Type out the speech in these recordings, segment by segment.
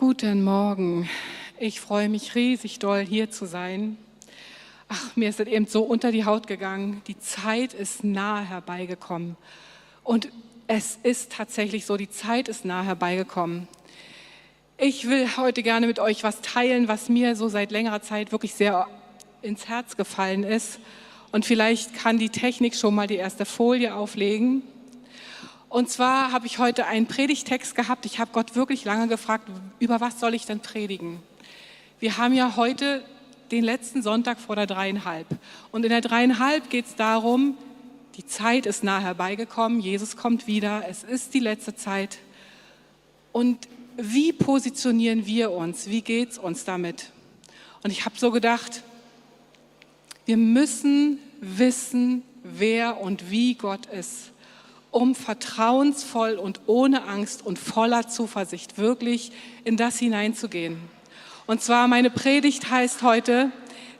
Guten Morgen. Ich freue mich riesig doll, hier zu sein. Ach, mir ist es eben so unter die Haut gegangen. Die Zeit ist nahe herbeigekommen. Und es ist tatsächlich so, die Zeit ist nahe herbeigekommen. Ich will heute gerne mit euch was teilen, was mir so seit längerer Zeit wirklich sehr ins Herz gefallen ist. Und vielleicht kann die Technik schon mal die erste Folie auflegen. Und zwar habe ich heute einen Predigtext gehabt. Ich habe Gott wirklich lange gefragt, über was soll ich denn predigen? Wir haben ja heute den letzten Sonntag vor der dreieinhalb. Und in der dreieinhalb geht es darum, die Zeit ist nah herbeigekommen, Jesus kommt wieder, es ist die letzte Zeit. Und wie positionieren wir uns? Wie geht es uns damit? Und ich habe so gedacht, wir müssen wissen, wer und wie Gott ist um vertrauensvoll und ohne Angst und voller Zuversicht wirklich in das hineinzugehen. Und zwar meine Predigt heißt heute,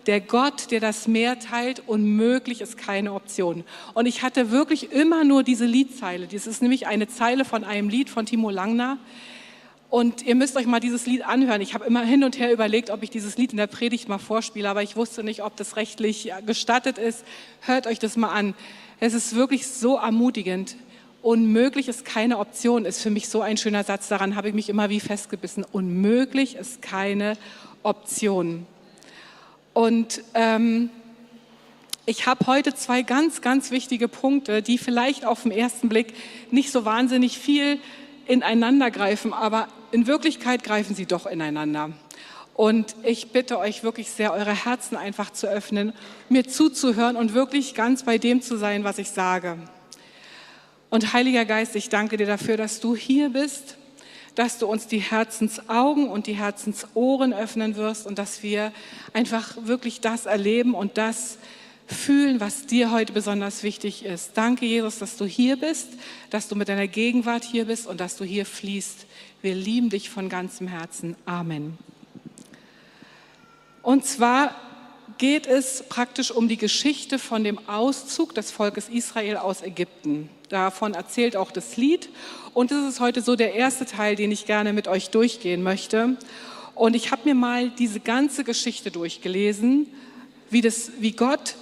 der Gott, der das Meer teilt, unmöglich ist keine Option. Und ich hatte wirklich immer nur diese Liedzeile. Das ist nämlich eine Zeile von einem Lied von Timo Langner. Und ihr müsst euch mal dieses Lied anhören. Ich habe immer hin und her überlegt, ob ich dieses Lied in der Predigt mal vorspiele, aber ich wusste nicht, ob das rechtlich gestattet ist. Hört euch das mal an. Es ist wirklich so ermutigend. Unmöglich ist keine Option, ist für mich so ein schöner Satz. Daran habe ich mich immer wie festgebissen. Unmöglich ist keine Option. Und ähm, ich habe heute zwei ganz, ganz wichtige Punkte, die vielleicht auf den ersten Blick nicht so wahnsinnig viel ineinander greifen, aber in Wirklichkeit greifen sie doch ineinander. Und ich bitte euch wirklich sehr, eure Herzen einfach zu öffnen, mir zuzuhören und wirklich ganz bei dem zu sein, was ich sage. Und Heiliger Geist, ich danke dir dafür, dass du hier bist, dass du uns die Herzensaugen und die Herzensohren öffnen wirst und dass wir einfach wirklich das erleben und das fühlen, was dir heute besonders wichtig ist. Danke, Jesus, dass du hier bist, dass du mit deiner Gegenwart hier bist und dass du hier fließt. Wir lieben dich von ganzem Herzen. Amen. Und zwar geht es praktisch um die Geschichte von dem Auszug des Volkes Israel aus Ägypten. Davon erzählt auch das Lied. Und das ist heute so der erste Teil, den ich gerne mit euch durchgehen möchte. Und ich habe mir mal diese ganze Geschichte durchgelesen, wie, das, wie Gott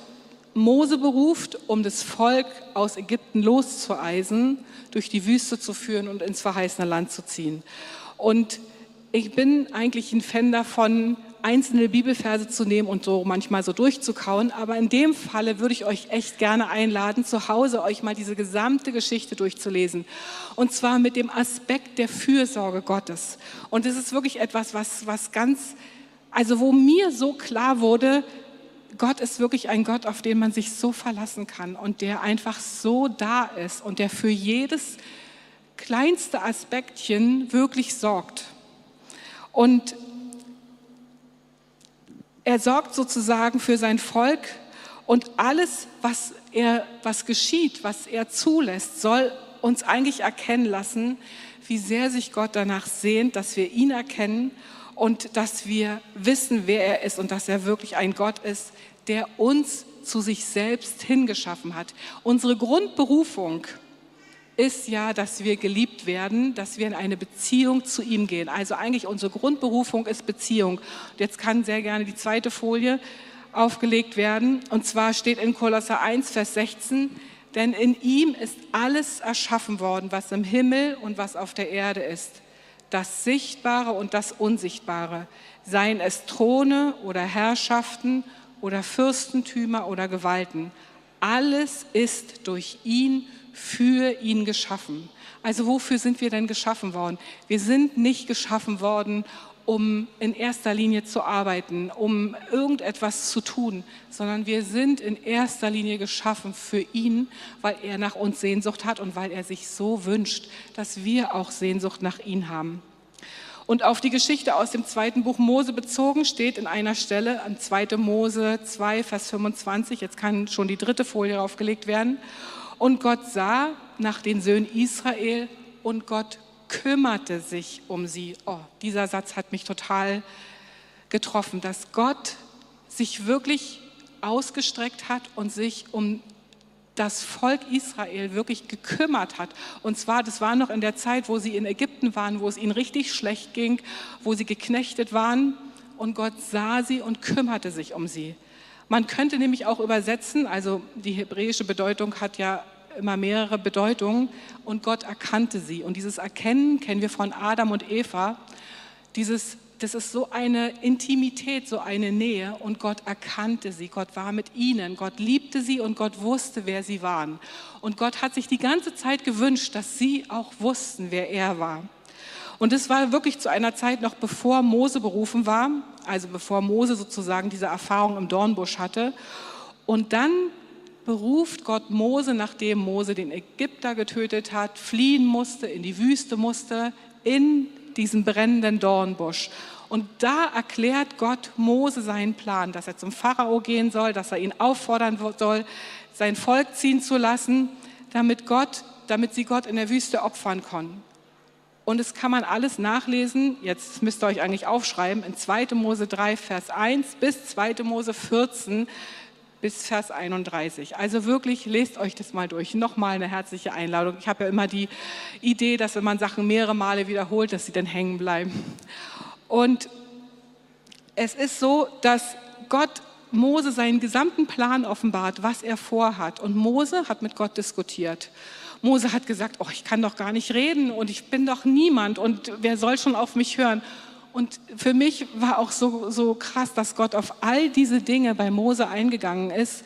Mose beruft, um das Volk aus Ägypten loszueisen, durch die Wüste zu führen und ins verheißene Land zu ziehen. Und ich bin eigentlich ein Fan davon, einzelne Bibelverse zu nehmen und so manchmal so durchzukauen. Aber in dem Falle würde ich euch echt gerne einladen, zu Hause euch mal diese gesamte Geschichte durchzulesen. Und zwar mit dem Aspekt der Fürsorge Gottes. Und das ist wirklich etwas, was, was ganz, also wo mir so klar wurde, Gott ist wirklich ein Gott, auf den man sich so verlassen kann und der einfach so da ist und der für jedes kleinste Aspektchen wirklich sorgt. Und er sorgt sozusagen für sein Volk und alles, was, er, was geschieht, was er zulässt, soll uns eigentlich erkennen lassen, wie sehr sich Gott danach sehnt, dass wir ihn erkennen und dass wir wissen, wer er ist und dass er wirklich ein Gott ist, der uns zu sich selbst hingeschaffen hat. Unsere Grundberufung ist ja, dass wir geliebt werden, dass wir in eine Beziehung zu ihm gehen. Also eigentlich unsere Grundberufung ist Beziehung. Jetzt kann sehr gerne die zweite Folie aufgelegt werden. Und zwar steht in Kolosser 1, Vers 16, denn in ihm ist alles erschaffen worden, was im Himmel und was auf der Erde ist. Das Sichtbare und das Unsichtbare, seien es Throne oder Herrschaften oder Fürstentümer oder Gewalten. Alles ist durch ihn für ihn geschaffen. Also wofür sind wir denn geschaffen worden? Wir sind nicht geschaffen worden, um in erster Linie zu arbeiten, um irgendetwas zu tun, sondern wir sind in erster Linie geschaffen für ihn, weil er nach uns Sehnsucht hat und weil er sich so wünscht, dass wir auch Sehnsucht nach ihm haben. Und auf die Geschichte aus dem zweiten Buch Mose bezogen steht in einer Stelle, an 2. Mose 2, Vers 25, jetzt kann schon die dritte Folie aufgelegt werden. Und Gott sah nach den Söhnen Israel und Gott kümmerte sich um sie. Oh, dieser Satz hat mich total getroffen, dass Gott sich wirklich ausgestreckt hat und sich um das Volk Israel wirklich gekümmert hat. Und zwar, das war noch in der Zeit, wo sie in Ägypten waren, wo es ihnen richtig schlecht ging, wo sie geknechtet waren. Und Gott sah sie und kümmerte sich um sie. Man könnte nämlich auch übersetzen, also die hebräische Bedeutung hat ja immer mehrere Bedeutungen und Gott erkannte sie. Und dieses Erkennen kennen wir von Adam und Eva. Dieses das ist so eine Intimität, so eine Nähe und Gott erkannte sie, Gott war mit ihnen, Gott liebte sie und Gott wusste, wer sie waren. Und Gott hat sich die ganze Zeit gewünscht, dass sie auch wussten, wer er war. Und es war wirklich zu einer Zeit noch bevor Mose berufen war, also bevor Mose sozusagen diese Erfahrung im Dornbusch hatte. Und dann beruft Gott Mose, nachdem Mose den Ägypter getötet hat, fliehen musste, in die Wüste musste, in diesen brennenden Dornbusch. Und da erklärt Gott Mose seinen Plan, dass er zum Pharao gehen soll, dass er ihn auffordern soll, sein Volk ziehen zu lassen, damit Gott, damit sie Gott in der Wüste opfern können. Und es kann man alles nachlesen, jetzt müsst ihr euch eigentlich aufschreiben, in 2. Mose 3, Vers 1 bis 2. Mose 14, bis Vers 31. Also wirklich, lest euch das mal durch. Nochmal eine herzliche Einladung. Ich habe ja immer die Idee, dass wenn man Sachen mehrere Male wiederholt, dass sie dann hängen bleiben. Und es ist so, dass Gott Mose seinen gesamten Plan offenbart, was er vorhat. Und Mose hat mit Gott diskutiert. Mose hat gesagt, oh, ich kann doch gar nicht reden und ich bin doch niemand und wer soll schon auf mich hören? Und für mich war auch so, so krass, dass Gott auf all diese Dinge bei Mose eingegangen ist.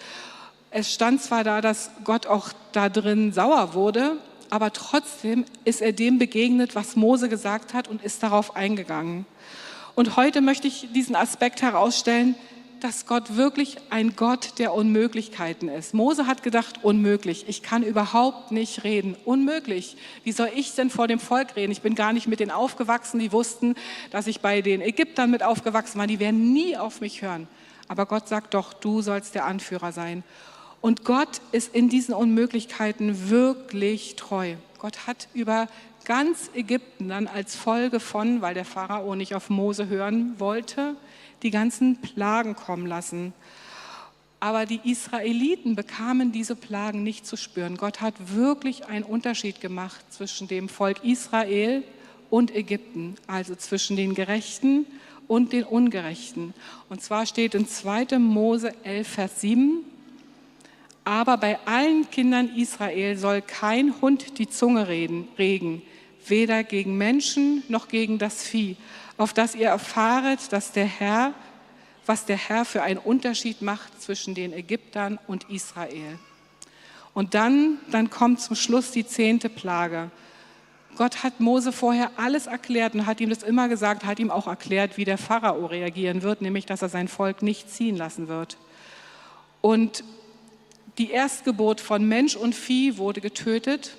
Es stand zwar da, dass Gott auch da drin sauer wurde, aber trotzdem ist er dem begegnet, was Mose gesagt hat und ist darauf eingegangen. Und heute möchte ich diesen Aspekt herausstellen, dass Gott wirklich ein Gott der Unmöglichkeiten ist. Mose hat gedacht, unmöglich, ich kann überhaupt nicht reden. Unmöglich. Wie soll ich denn vor dem Volk reden? Ich bin gar nicht mit denen aufgewachsen, die wussten, dass ich bei den Ägyptern mit aufgewachsen war. Die werden nie auf mich hören. Aber Gott sagt doch, du sollst der Anführer sein. Und Gott ist in diesen Unmöglichkeiten wirklich treu. Gott hat über ganz Ägypten dann als Folge von, weil der Pharao nicht auf Mose hören wollte, die ganzen Plagen kommen lassen. Aber die Israeliten bekamen diese Plagen nicht zu spüren. Gott hat wirklich einen Unterschied gemacht zwischen dem Volk Israel und Ägypten, also zwischen den Gerechten und den Ungerechten. Und zwar steht in 2. Mose 11, Vers 7, aber bei allen Kindern Israel soll kein Hund die Zunge reden, regen, weder gegen Menschen noch gegen das Vieh, auf dass ihr erfahret, dass der Herr, was der Herr für einen Unterschied macht zwischen den Ägyptern und Israel. Und dann, dann kommt zum Schluss die zehnte Plage. Gott hat Mose vorher alles erklärt und hat ihm das immer gesagt, hat ihm auch erklärt, wie der Pharao reagieren wird, nämlich dass er sein Volk nicht ziehen lassen wird. Und die Erstgeburt von Mensch und Vieh wurde getötet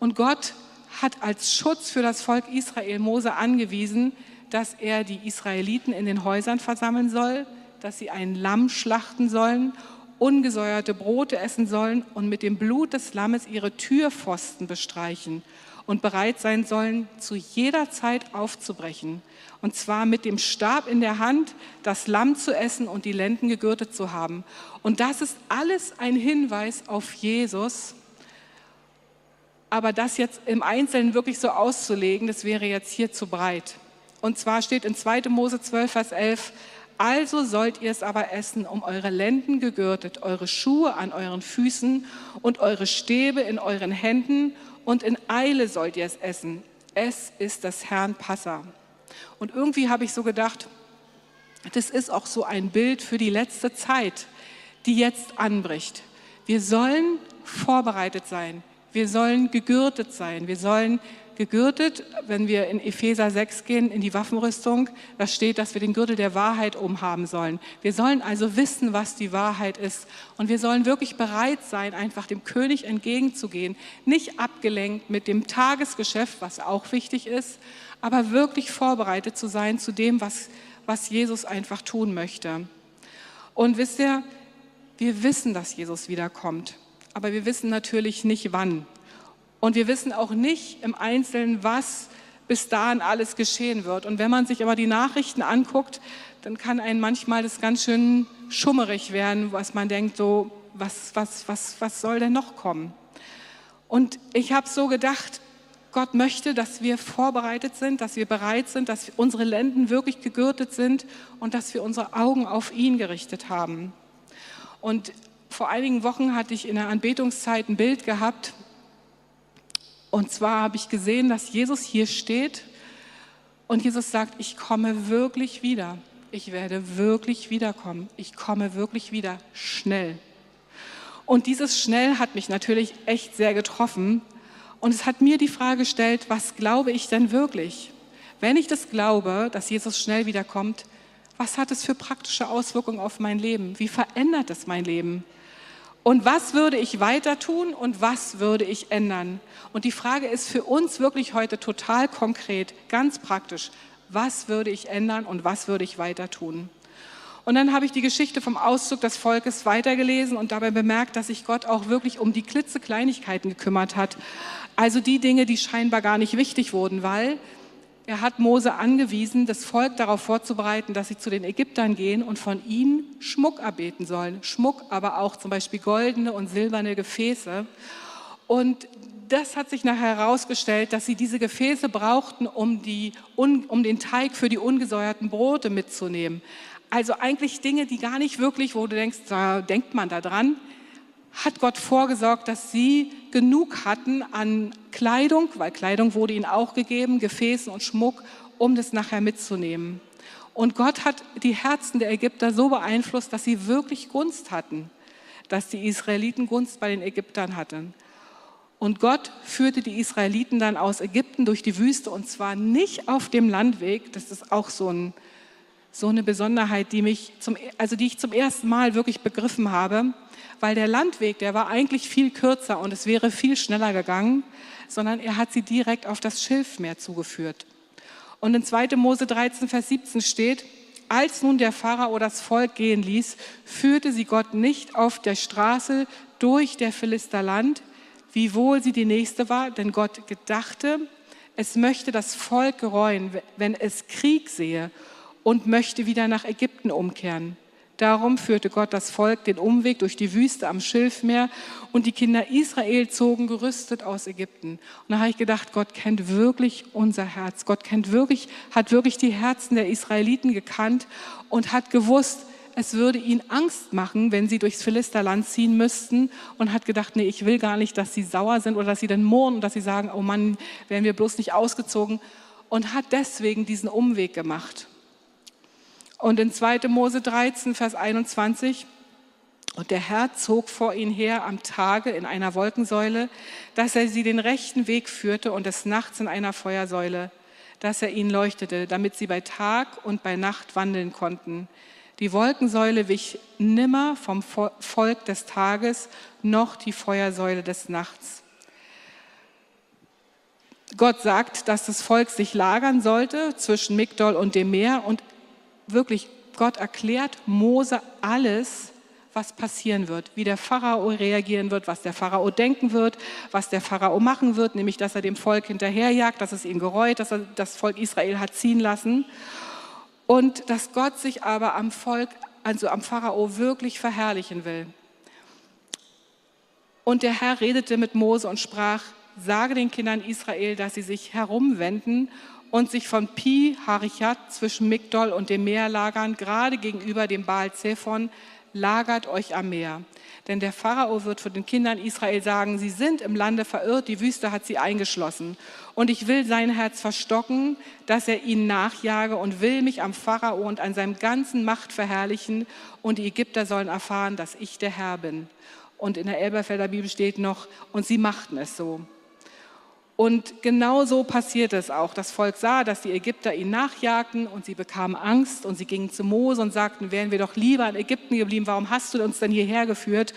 und Gott hat als Schutz für das Volk Israel Mose angewiesen, dass er die Israeliten in den Häusern versammeln soll, dass sie ein Lamm schlachten sollen, ungesäuerte Brote essen sollen und mit dem Blut des Lammes ihre Türpfosten bestreichen und bereit sein sollen, zu jeder Zeit aufzubrechen. Und zwar mit dem Stab in der Hand, das Lamm zu essen und die Lenden gegürtet zu haben. Und das ist alles ein Hinweis auf Jesus. Aber das jetzt im Einzelnen wirklich so auszulegen, das wäre jetzt hier zu breit. Und zwar steht in 2. Mose 12, Vers 11, also sollt ihr es aber essen, um eure Lenden gegürtet, eure Schuhe an euren Füßen und eure Stäbe in euren Händen und in Eile sollt ihr es essen. Es ist das Herrn Passa. Und irgendwie habe ich so gedacht, das ist auch so ein Bild für die letzte Zeit, die jetzt anbricht. Wir sollen vorbereitet sein. Wir sollen gegürtet sein. Wir sollen gegürtet, wenn wir in Epheser 6 gehen, in die Waffenrüstung, da steht, dass wir den Gürtel der Wahrheit umhaben sollen. Wir sollen also wissen, was die Wahrheit ist. Und wir sollen wirklich bereit sein, einfach dem König entgegenzugehen. Nicht abgelenkt mit dem Tagesgeschäft, was auch wichtig ist, aber wirklich vorbereitet zu sein zu dem, was, was Jesus einfach tun möchte. Und wisst ihr, wir wissen, dass Jesus wiederkommt, aber wir wissen natürlich nicht wann. Und wir wissen auch nicht im Einzelnen, was bis dahin alles geschehen wird. Und wenn man sich aber die Nachrichten anguckt, dann kann einem manchmal das ganz schön schummerig werden, was man denkt, so, Was, was, was, was soll denn noch kommen? Und ich habe so gedacht, Gott möchte, dass wir vorbereitet sind, dass wir bereit sind, dass unsere Lenden wirklich gegürtet sind und dass wir unsere Augen auf ihn gerichtet haben. Und vor einigen Wochen hatte ich in der Anbetungszeit ein Bild gehabt. Und zwar habe ich gesehen, dass Jesus hier steht und Jesus sagt, ich komme wirklich wieder. Ich werde wirklich wiederkommen. Ich komme wirklich wieder schnell. Und dieses schnell hat mich natürlich echt sehr getroffen. Und es hat mir die Frage gestellt, was glaube ich denn wirklich? Wenn ich das glaube, dass Jesus schnell wiederkommt, was hat es für praktische Auswirkungen auf mein Leben? Wie verändert es mein Leben? Und was würde ich weiter tun und was würde ich ändern? Und die Frage ist für uns wirklich heute total konkret, ganz praktisch. Was würde ich ändern und was würde ich weiter tun? Und dann habe ich die Geschichte vom Auszug des Volkes weitergelesen und dabei bemerkt, dass sich Gott auch wirklich um die klitzekleinigkeiten gekümmert hat. Also die Dinge, die scheinbar gar nicht wichtig wurden, weil er hat Mose angewiesen, das Volk darauf vorzubereiten, dass sie zu den Ägyptern gehen und von ihnen Schmuck erbeten sollen. Schmuck, aber auch zum Beispiel goldene und silberne Gefäße. Und das hat sich nachher herausgestellt, dass sie diese Gefäße brauchten, um, die, um den Teig für die ungesäuerten Brote mitzunehmen. Also eigentlich Dinge, die gar nicht wirklich, wo du denkst, da denkt man da dran, hat Gott vorgesorgt, dass sie genug hatten an Kleidung, weil Kleidung wurde ihnen auch gegeben, Gefäßen und Schmuck, um das nachher mitzunehmen. Und Gott hat die Herzen der Ägypter so beeinflusst, dass sie wirklich Gunst hatten, dass die Israeliten Gunst bei den Ägyptern hatten. Und Gott führte die Israeliten dann aus Ägypten durch die Wüste und zwar nicht auf dem Landweg, das ist auch so, ein, so eine Besonderheit, die, mich zum, also die ich zum ersten Mal wirklich begriffen habe, weil der Landweg, der war eigentlich viel kürzer und es wäre viel schneller gegangen, sondern er hat sie direkt auf das Schilfmeer zugeführt. Und in 2. Mose 13, Vers 17 steht, als nun der Pharao das Volk gehen ließ, führte sie Gott nicht auf der Straße durch der Philisterland, wiewohl sie die nächste war, denn Gott gedachte, es möchte das Volk gereuen, wenn es Krieg sehe und möchte wieder nach Ägypten umkehren. Darum führte Gott das Volk den Umweg durch die Wüste am Schilfmeer und die Kinder Israel zogen gerüstet aus Ägypten. Und da habe ich gedacht, Gott kennt wirklich unser Herz. Gott kennt wirklich, hat wirklich die Herzen der Israeliten gekannt und hat gewusst, es würde ihnen Angst machen, wenn sie durchs Philisterland ziehen müssten und hat gedacht, nee, ich will gar nicht, dass sie sauer sind oder dass sie dann murren und dass sie sagen, oh Mann, wären wir bloß nicht ausgezogen und hat deswegen diesen Umweg gemacht. Und in 2. Mose 13, Vers 21, und der Herr zog vor ihn her am Tage in einer Wolkensäule, dass er sie den rechten Weg führte und des Nachts in einer Feuersäule, dass er ihnen leuchtete, damit sie bei Tag und bei Nacht wandeln konnten. Die Wolkensäule wich nimmer vom Volk des Tages, noch die Feuersäule des Nachts. Gott sagt, dass das Volk sich lagern sollte zwischen Migdol und dem Meer und wirklich, Gott erklärt Mose alles, was passieren wird, wie der Pharao reagieren wird, was der Pharao denken wird, was der Pharao machen wird, nämlich dass er dem Volk hinterherjagt, dass es ihn gereut, dass er das Volk Israel hat ziehen lassen und dass Gott sich aber am Volk, also am Pharao wirklich verherrlichen will. Und der Herr redete mit Mose und sprach, sage den Kindern Israel, dass sie sich herumwenden und sich von Pi Harichat zwischen Migdol und dem Meer lagern, gerade gegenüber dem Baal Zephon, lagert euch am Meer. Denn der Pharao wird von den Kindern Israel sagen, sie sind im Lande verirrt, die Wüste hat sie eingeschlossen. Und ich will sein Herz verstocken, dass er ihnen nachjage und will mich am Pharao und an seinem ganzen Macht verherrlichen. Und die Ägypter sollen erfahren, dass ich der Herr bin. Und in der Elberfelder Bibel steht noch, und sie machten es so. Und genau so passiert es auch. Das Volk sah, dass die Ägypter ihn nachjagten und sie bekamen Angst und sie gingen zu Mose und sagten, wären wir doch lieber in Ägypten geblieben, warum hast du uns denn hierher geführt?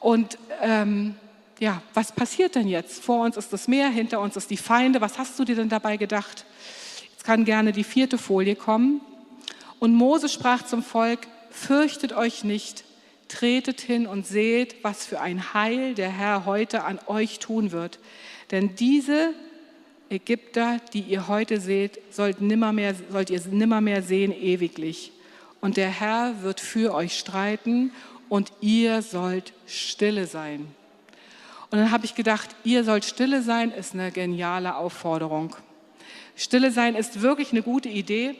Und ähm, ja, was passiert denn jetzt? Vor uns ist das Meer, hinter uns ist die Feinde. Was hast du dir denn dabei gedacht? Jetzt kann gerne die vierte Folie kommen. Und Mose sprach zum Volk, fürchtet euch nicht, tretet hin und seht, was für ein Heil der Herr heute an euch tun wird. Denn diese Ägypter, die ihr heute seht, sollt, nimmermehr, sollt ihr nimmermehr sehen ewiglich. Und der Herr wird für euch streiten und ihr sollt stille sein. Und dann habe ich gedacht, ihr sollt stille sein, ist eine geniale Aufforderung. Stille sein ist wirklich eine gute Idee,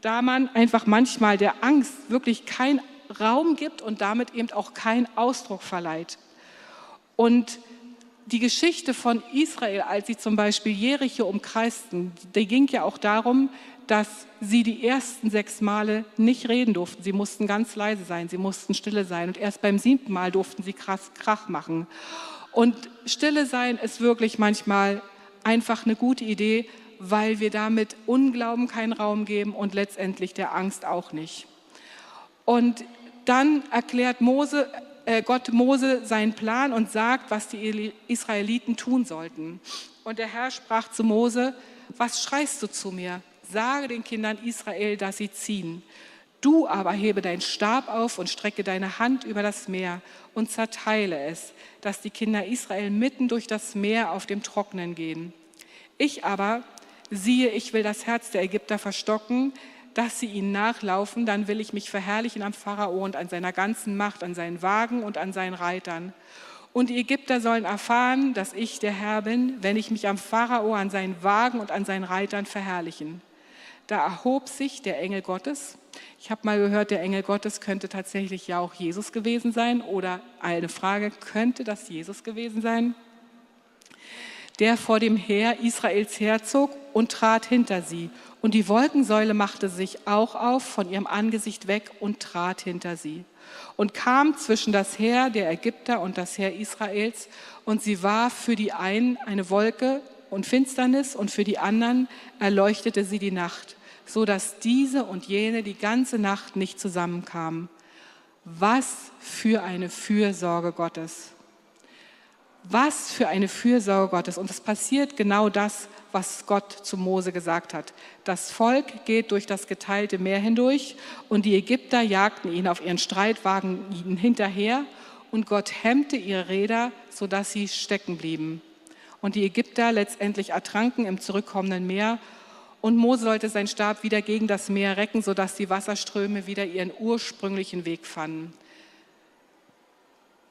da man einfach manchmal der Angst wirklich keinen Raum gibt und damit eben auch keinen Ausdruck verleiht. Und die Geschichte von Israel, als sie zum Beispiel Jericho umkreisten, die ging ja auch darum, dass sie die ersten sechs Male nicht reden durften. Sie mussten ganz leise sein, sie mussten stille sein. Und erst beim siebten Mal durften sie krass Krach machen. Und stille sein ist wirklich manchmal einfach eine gute Idee, weil wir damit Unglauben keinen Raum geben und letztendlich der Angst auch nicht. Und dann erklärt Mose, Gott Mose seinen Plan und sagt, was die Israeliten tun sollten. Und der Herr sprach zu Mose, was schreist du zu mir? Sage den Kindern Israel, dass sie ziehen. Du aber hebe deinen Stab auf und strecke deine Hand über das Meer und zerteile es, dass die Kinder Israel mitten durch das Meer auf dem Trocknen gehen. Ich aber, siehe, ich will das Herz der Ägypter verstocken, dass sie ihnen nachlaufen, dann will ich mich verherrlichen am Pharao und an seiner ganzen Macht, an seinen Wagen und an seinen Reitern. Und die Ägypter sollen erfahren, dass ich der Herr bin, wenn ich mich am Pharao, an seinen Wagen und an seinen Reitern verherrlichen. Da erhob sich der Engel Gottes. Ich habe mal gehört, der Engel Gottes könnte tatsächlich ja auch Jesus gewesen sein. Oder eine Frage, könnte das Jesus gewesen sein? Der vor dem Heer Israels herzog und trat hinter sie. Und die Wolkensäule machte sich auch auf von ihrem Angesicht weg und trat hinter sie und kam zwischen das Heer der Ägypter und das Heer Israels. Und sie war für die einen eine Wolke und Finsternis und für die anderen erleuchtete sie die Nacht, so dass diese und jene die ganze Nacht nicht zusammenkamen. Was für eine Fürsorge Gottes. Was für eine Fürsorge Gottes. Und es passiert genau das, was Gott zu Mose gesagt hat. Das Volk geht durch das geteilte Meer hindurch und die Ägypter jagten ihn auf ihren Streitwagen hinterher und Gott hemmte ihre Räder, sodass sie stecken blieben. Und die Ägypter letztendlich ertranken im zurückkommenden Meer und Mose sollte seinen Stab wieder gegen das Meer recken, sodass die Wasserströme wieder ihren ursprünglichen Weg fanden.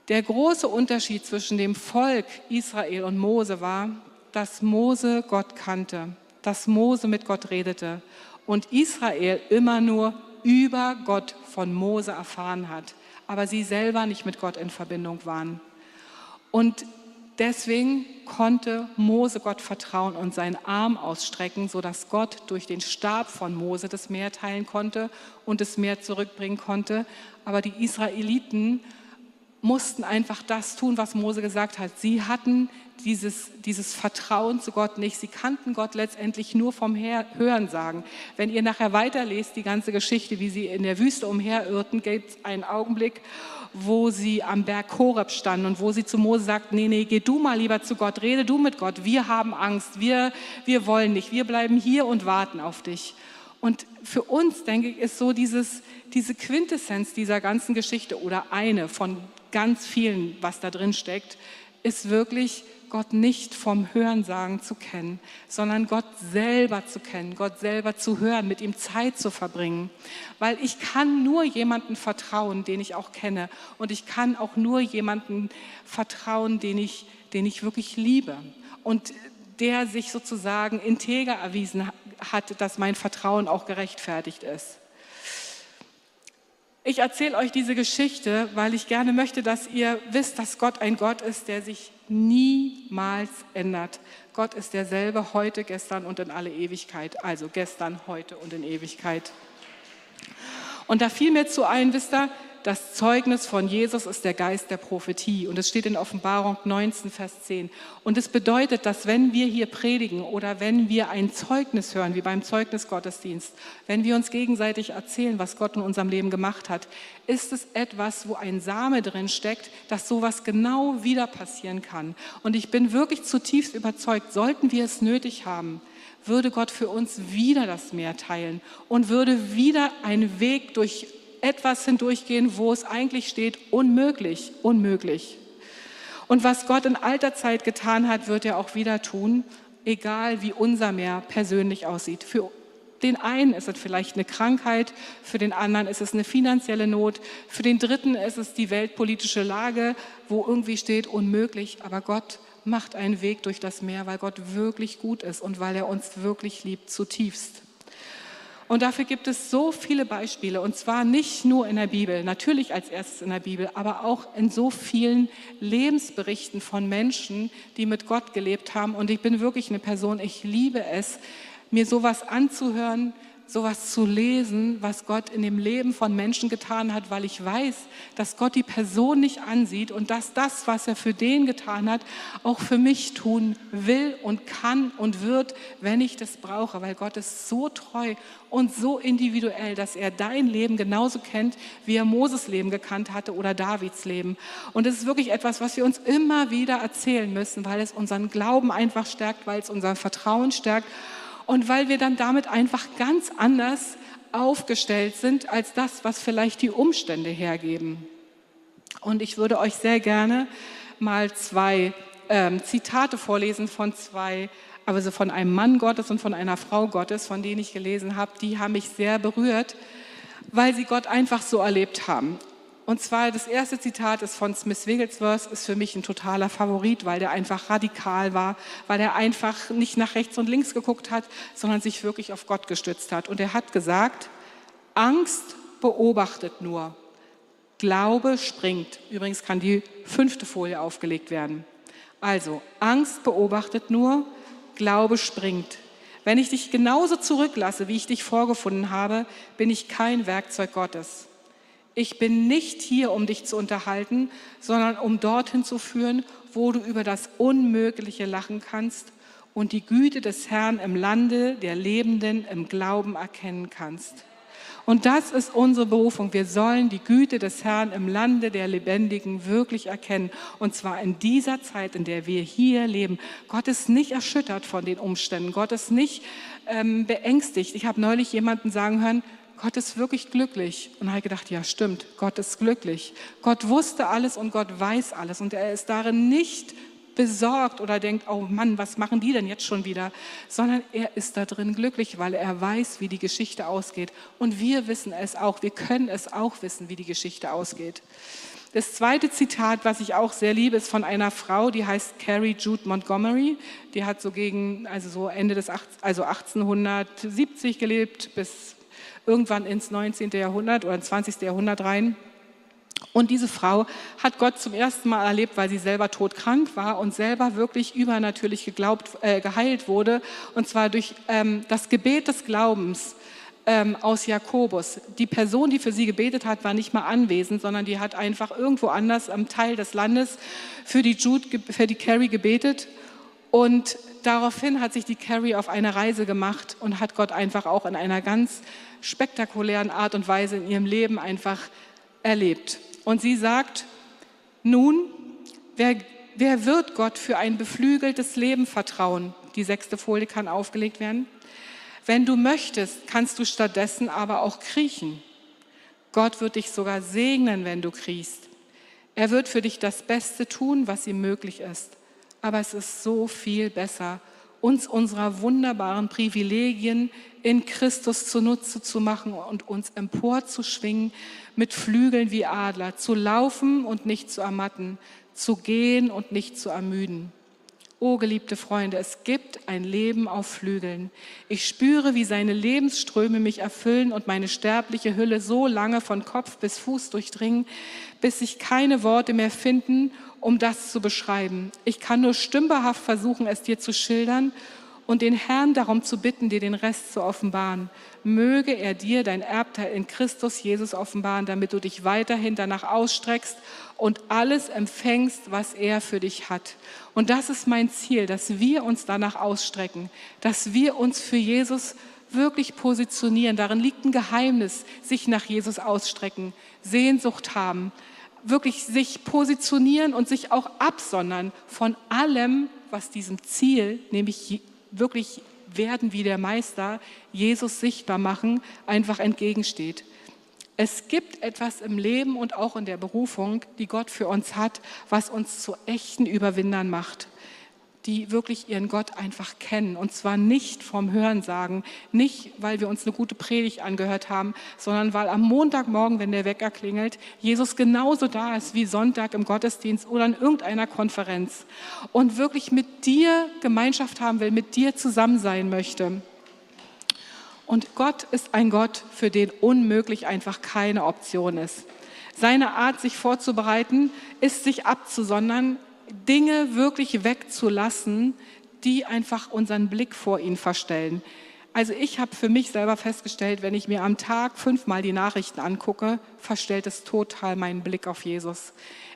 Der große Unterschied zwischen dem Volk Israel und Mose war, dass Mose Gott kannte, dass Mose mit Gott redete und Israel immer nur über Gott von Mose erfahren hat, aber sie selber nicht mit Gott in Verbindung waren. Und deswegen konnte Mose Gott vertrauen und seinen Arm ausstrecken, sodass Gott durch den Stab von Mose das Meer teilen konnte und das Meer zurückbringen konnte. Aber die Israeliten mussten einfach das tun, was Mose gesagt hat. Sie hatten dieses, dieses Vertrauen zu Gott nicht. Sie kannten Gott letztendlich nur vom Hören sagen. Wenn ihr nachher weiterlest, die ganze Geschichte, wie sie in der Wüste umherirrten, gibt es einen Augenblick, wo sie am Berg Horeb standen und wo sie zu Mose sagt, nee, nee, geh du mal lieber zu Gott, rede du mit Gott. Wir haben Angst, wir, wir wollen nicht, wir bleiben hier und warten auf dich. Und für uns, denke ich, ist so dieses, diese Quintessenz dieser ganzen Geschichte oder eine von ganz vielen, was da drin steckt, ist wirklich Gott nicht vom Hörensagen zu kennen, sondern Gott selber zu kennen, Gott selber zu hören, mit ihm Zeit zu verbringen. Weil ich kann nur jemanden vertrauen, den ich auch kenne. Und ich kann auch nur jemanden vertrauen, den ich, den ich wirklich liebe. Und der sich sozusagen integer erwiesen hat, dass mein Vertrauen auch gerechtfertigt ist. Ich erzähle euch diese Geschichte, weil ich gerne möchte, dass ihr wisst, dass Gott ein Gott ist, der sich niemals ändert. Gott ist derselbe heute, gestern und in alle Ewigkeit. Also gestern, heute und in Ewigkeit. Und da fiel mir zu ein, wisst ihr, das Zeugnis von Jesus ist der Geist der Prophetie. Und es steht in Offenbarung 19, Vers 10. Und es bedeutet, dass wenn wir hier predigen oder wenn wir ein Zeugnis hören, wie beim Zeugnisgottesdienst, wenn wir uns gegenseitig erzählen, was Gott in unserem Leben gemacht hat, ist es etwas, wo ein Same drin steckt, dass sowas genau wieder passieren kann. Und ich bin wirklich zutiefst überzeugt, sollten wir es nötig haben, würde Gott für uns wieder das Meer teilen und würde wieder einen Weg durch etwas hindurchgehen, wo es eigentlich steht, unmöglich, unmöglich. Und was Gott in alter Zeit getan hat, wird er auch wieder tun, egal wie unser Meer persönlich aussieht. Für den einen ist es vielleicht eine Krankheit, für den anderen ist es eine finanzielle Not, für den dritten ist es die weltpolitische Lage, wo irgendwie steht unmöglich, aber Gott macht einen Weg durch das Meer, weil Gott wirklich gut ist und weil er uns wirklich liebt zutiefst. Und dafür gibt es so viele Beispiele, und zwar nicht nur in der Bibel, natürlich als erstes in der Bibel, aber auch in so vielen Lebensberichten von Menschen, die mit Gott gelebt haben. Und ich bin wirklich eine Person, ich liebe es, mir sowas anzuhören, sowas zu lesen, was Gott in dem Leben von Menschen getan hat, weil ich weiß, dass Gott die Person nicht ansieht und dass das, was er für den getan hat, auch für mich tun will und kann und wird, wenn ich das brauche, weil Gott ist so treu und so individuell, dass er dein Leben genauso kennt, wie er Moses Leben gekannt hatte oder Davids Leben. Und es ist wirklich etwas, was wir uns immer wieder erzählen müssen, weil es unseren Glauben einfach stärkt, weil es unser Vertrauen stärkt und weil wir dann damit einfach ganz anders aufgestellt sind als das, was vielleicht die Umstände hergeben. Und ich würde euch sehr gerne mal zwei ähm, Zitate vorlesen von zwei, also von einem Mann Gottes und von einer Frau Gottes, von denen ich gelesen habe. Die haben mich sehr berührt, weil sie Gott einfach so erlebt haben. Und zwar das erste Zitat ist von Smith Wigglesworth, ist für mich ein totaler Favorit, weil der einfach radikal war, weil er einfach nicht nach rechts und links geguckt hat, sondern sich wirklich auf Gott gestützt hat. Und er hat gesagt, Angst beobachtet nur, Glaube springt. Übrigens kann die fünfte Folie aufgelegt werden. Also, Angst beobachtet nur, Glaube springt. Wenn ich dich genauso zurücklasse, wie ich dich vorgefunden habe, bin ich kein Werkzeug Gottes ich bin nicht hier, um dich zu unterhalten, sondern um dorthin zu führen, wo du über das Unmögliche lachen kannst und die Güte des Herrn im Lande der Lebenden im Glauben erkennen kannst. Und das ist unsere Berufung. Wir sollen die Güte des Herrn im Lande der Lebendigen wirklich erkennen. Und zwar in dieser Zeit, in der wir hier leben. Gott ist nicht erschüttert von den Umständen. Gott ist nicht ähm, beängstigt. Ich habe neulich jemanden sagen hören, Gott ist wirklich glücklich. Und habe gedacht, ja stimmt, Gott ist glücklich. Gott wusste alles und Gott weiß alles. Und er ist darin nicht besorgt oder denkt, oh Mann, was machen die denn jetzt schon wieder? Sondern er ist da drin glücklich, weil er weiß, wie die Geschichte ausgeht. Und wir wissen es auch, wir können es auch wissen, wie die Geschichte ausgeht. Das zweite Zitat, was ich auch sehr liebe, ist von einer Frau, die heißt Carrie Jude Montgomery. Die hat so gegen, also so Ende des, also 1870 gelebt bis irgendwann ins 19. Jahrhundert oder ins 20. Jahrhundert rein. Und diese Frau hat Gott zum ersten Mal erlebt, weil sie selber todkrank war und selber wirklich übernatürlich geglaubt, äh, geheilt wurde. Und zwar durch ähm, das Gebet des Glaubens ähm, aus Jakobus. Die Person, die für sie gebetet hat, war nicht mal anwesend, sondern die hat einfach irgendwo anders am Teil des Landes für die Jude, für die Carrie gebetet. Und daraufhin hat sich die Carrie auf eine Reise gemacht und hat Gott einfach auch in einer ganz spektakulären Art und Weise in ihrem Leben einfach erlebt. Und sie sagt, nun, wer, wer wird Gott für ein beflügeltes Leben vertrauen? Die sechste Folie kann aufgelegt werden. Wenn du möchtest, kannst du stattdessen aber auch kriechen. Gott wird dich sogar segnen, wenn du kriechst. Er wird für dich das Beste tun, was ihm möglich ist. Aber es ist so viel besser, uns unserer wunderbaren Privilegien in Christus zunutze zu machen und uns emporzuschwingen mit Flügeln wie Adler, zu laufen und nicht zu ermatten, zu gehen und nicht zu ermüden. Oh, geliebte Freunde, es gibt ein Leben auf Flügeln. Ich spüre, wie seine Lebensströme mich erfüllen und meine sterbliche Hülle so lange von Kopf bis Fuß durchdringen, bis sich keine Worte mehr finden, um das zu beschreiben. Ich kann nur stümperhaft versuchen, es dir zu schildern und den Herrn darum zu bitten, dir den Rest zu offenbaren. Möge er dir dein Erbteil in Christus Jesus offenbaren, damit du dich weiterhin danach ausstreckst und alles empfängst, was er für dich hat. Und das ist mein Ziel, dass wir uns danach ausstrecken, dass wir uns für Jesus wirklich positionieren. Darin liegt ein Geheimnis, sich nach Jesus ausstrecken, Sehnsucht haben, wirklich sich positionieren und sich auch absondern von allem, was diesem Ziel, nämlich wirklich werden wie der Meister, Jesus sichtbar machen, einfach entgegensteht. Es gibt etwas im Leben und auch in der Berufung, die Gott für uns hat, was uns zu echten Überwindern macht. Die wirklich ihren Gott einfach kennen. Und zwar nicht vom Hörensagen, nicht weil wir uns eine gute Predigt angehört haben, sondern weil am Montagmorgen, wenn der Wecker klingelt, Jesus genauso da ist wie Sonntag im Gottesdienst oder in irgendeiner Konferenz und wirklich mit dir Gemeinschaft haben will, mit dir zusammen sein möchte. Und Gott ist ein Gott, für den unmöglich einfach keine Option ist. Seine Art, sich vorzubereiten, ist sich abzusondern, Dinge wirklich wegzulassen, die einfach unseren Blick vor ihn verstellen. Also ich habe für mich selber festgestellt, wenn ich mir am Tag fünfmal die Nachrichten angucke, verstellt es total meinen Blick auf Jesus.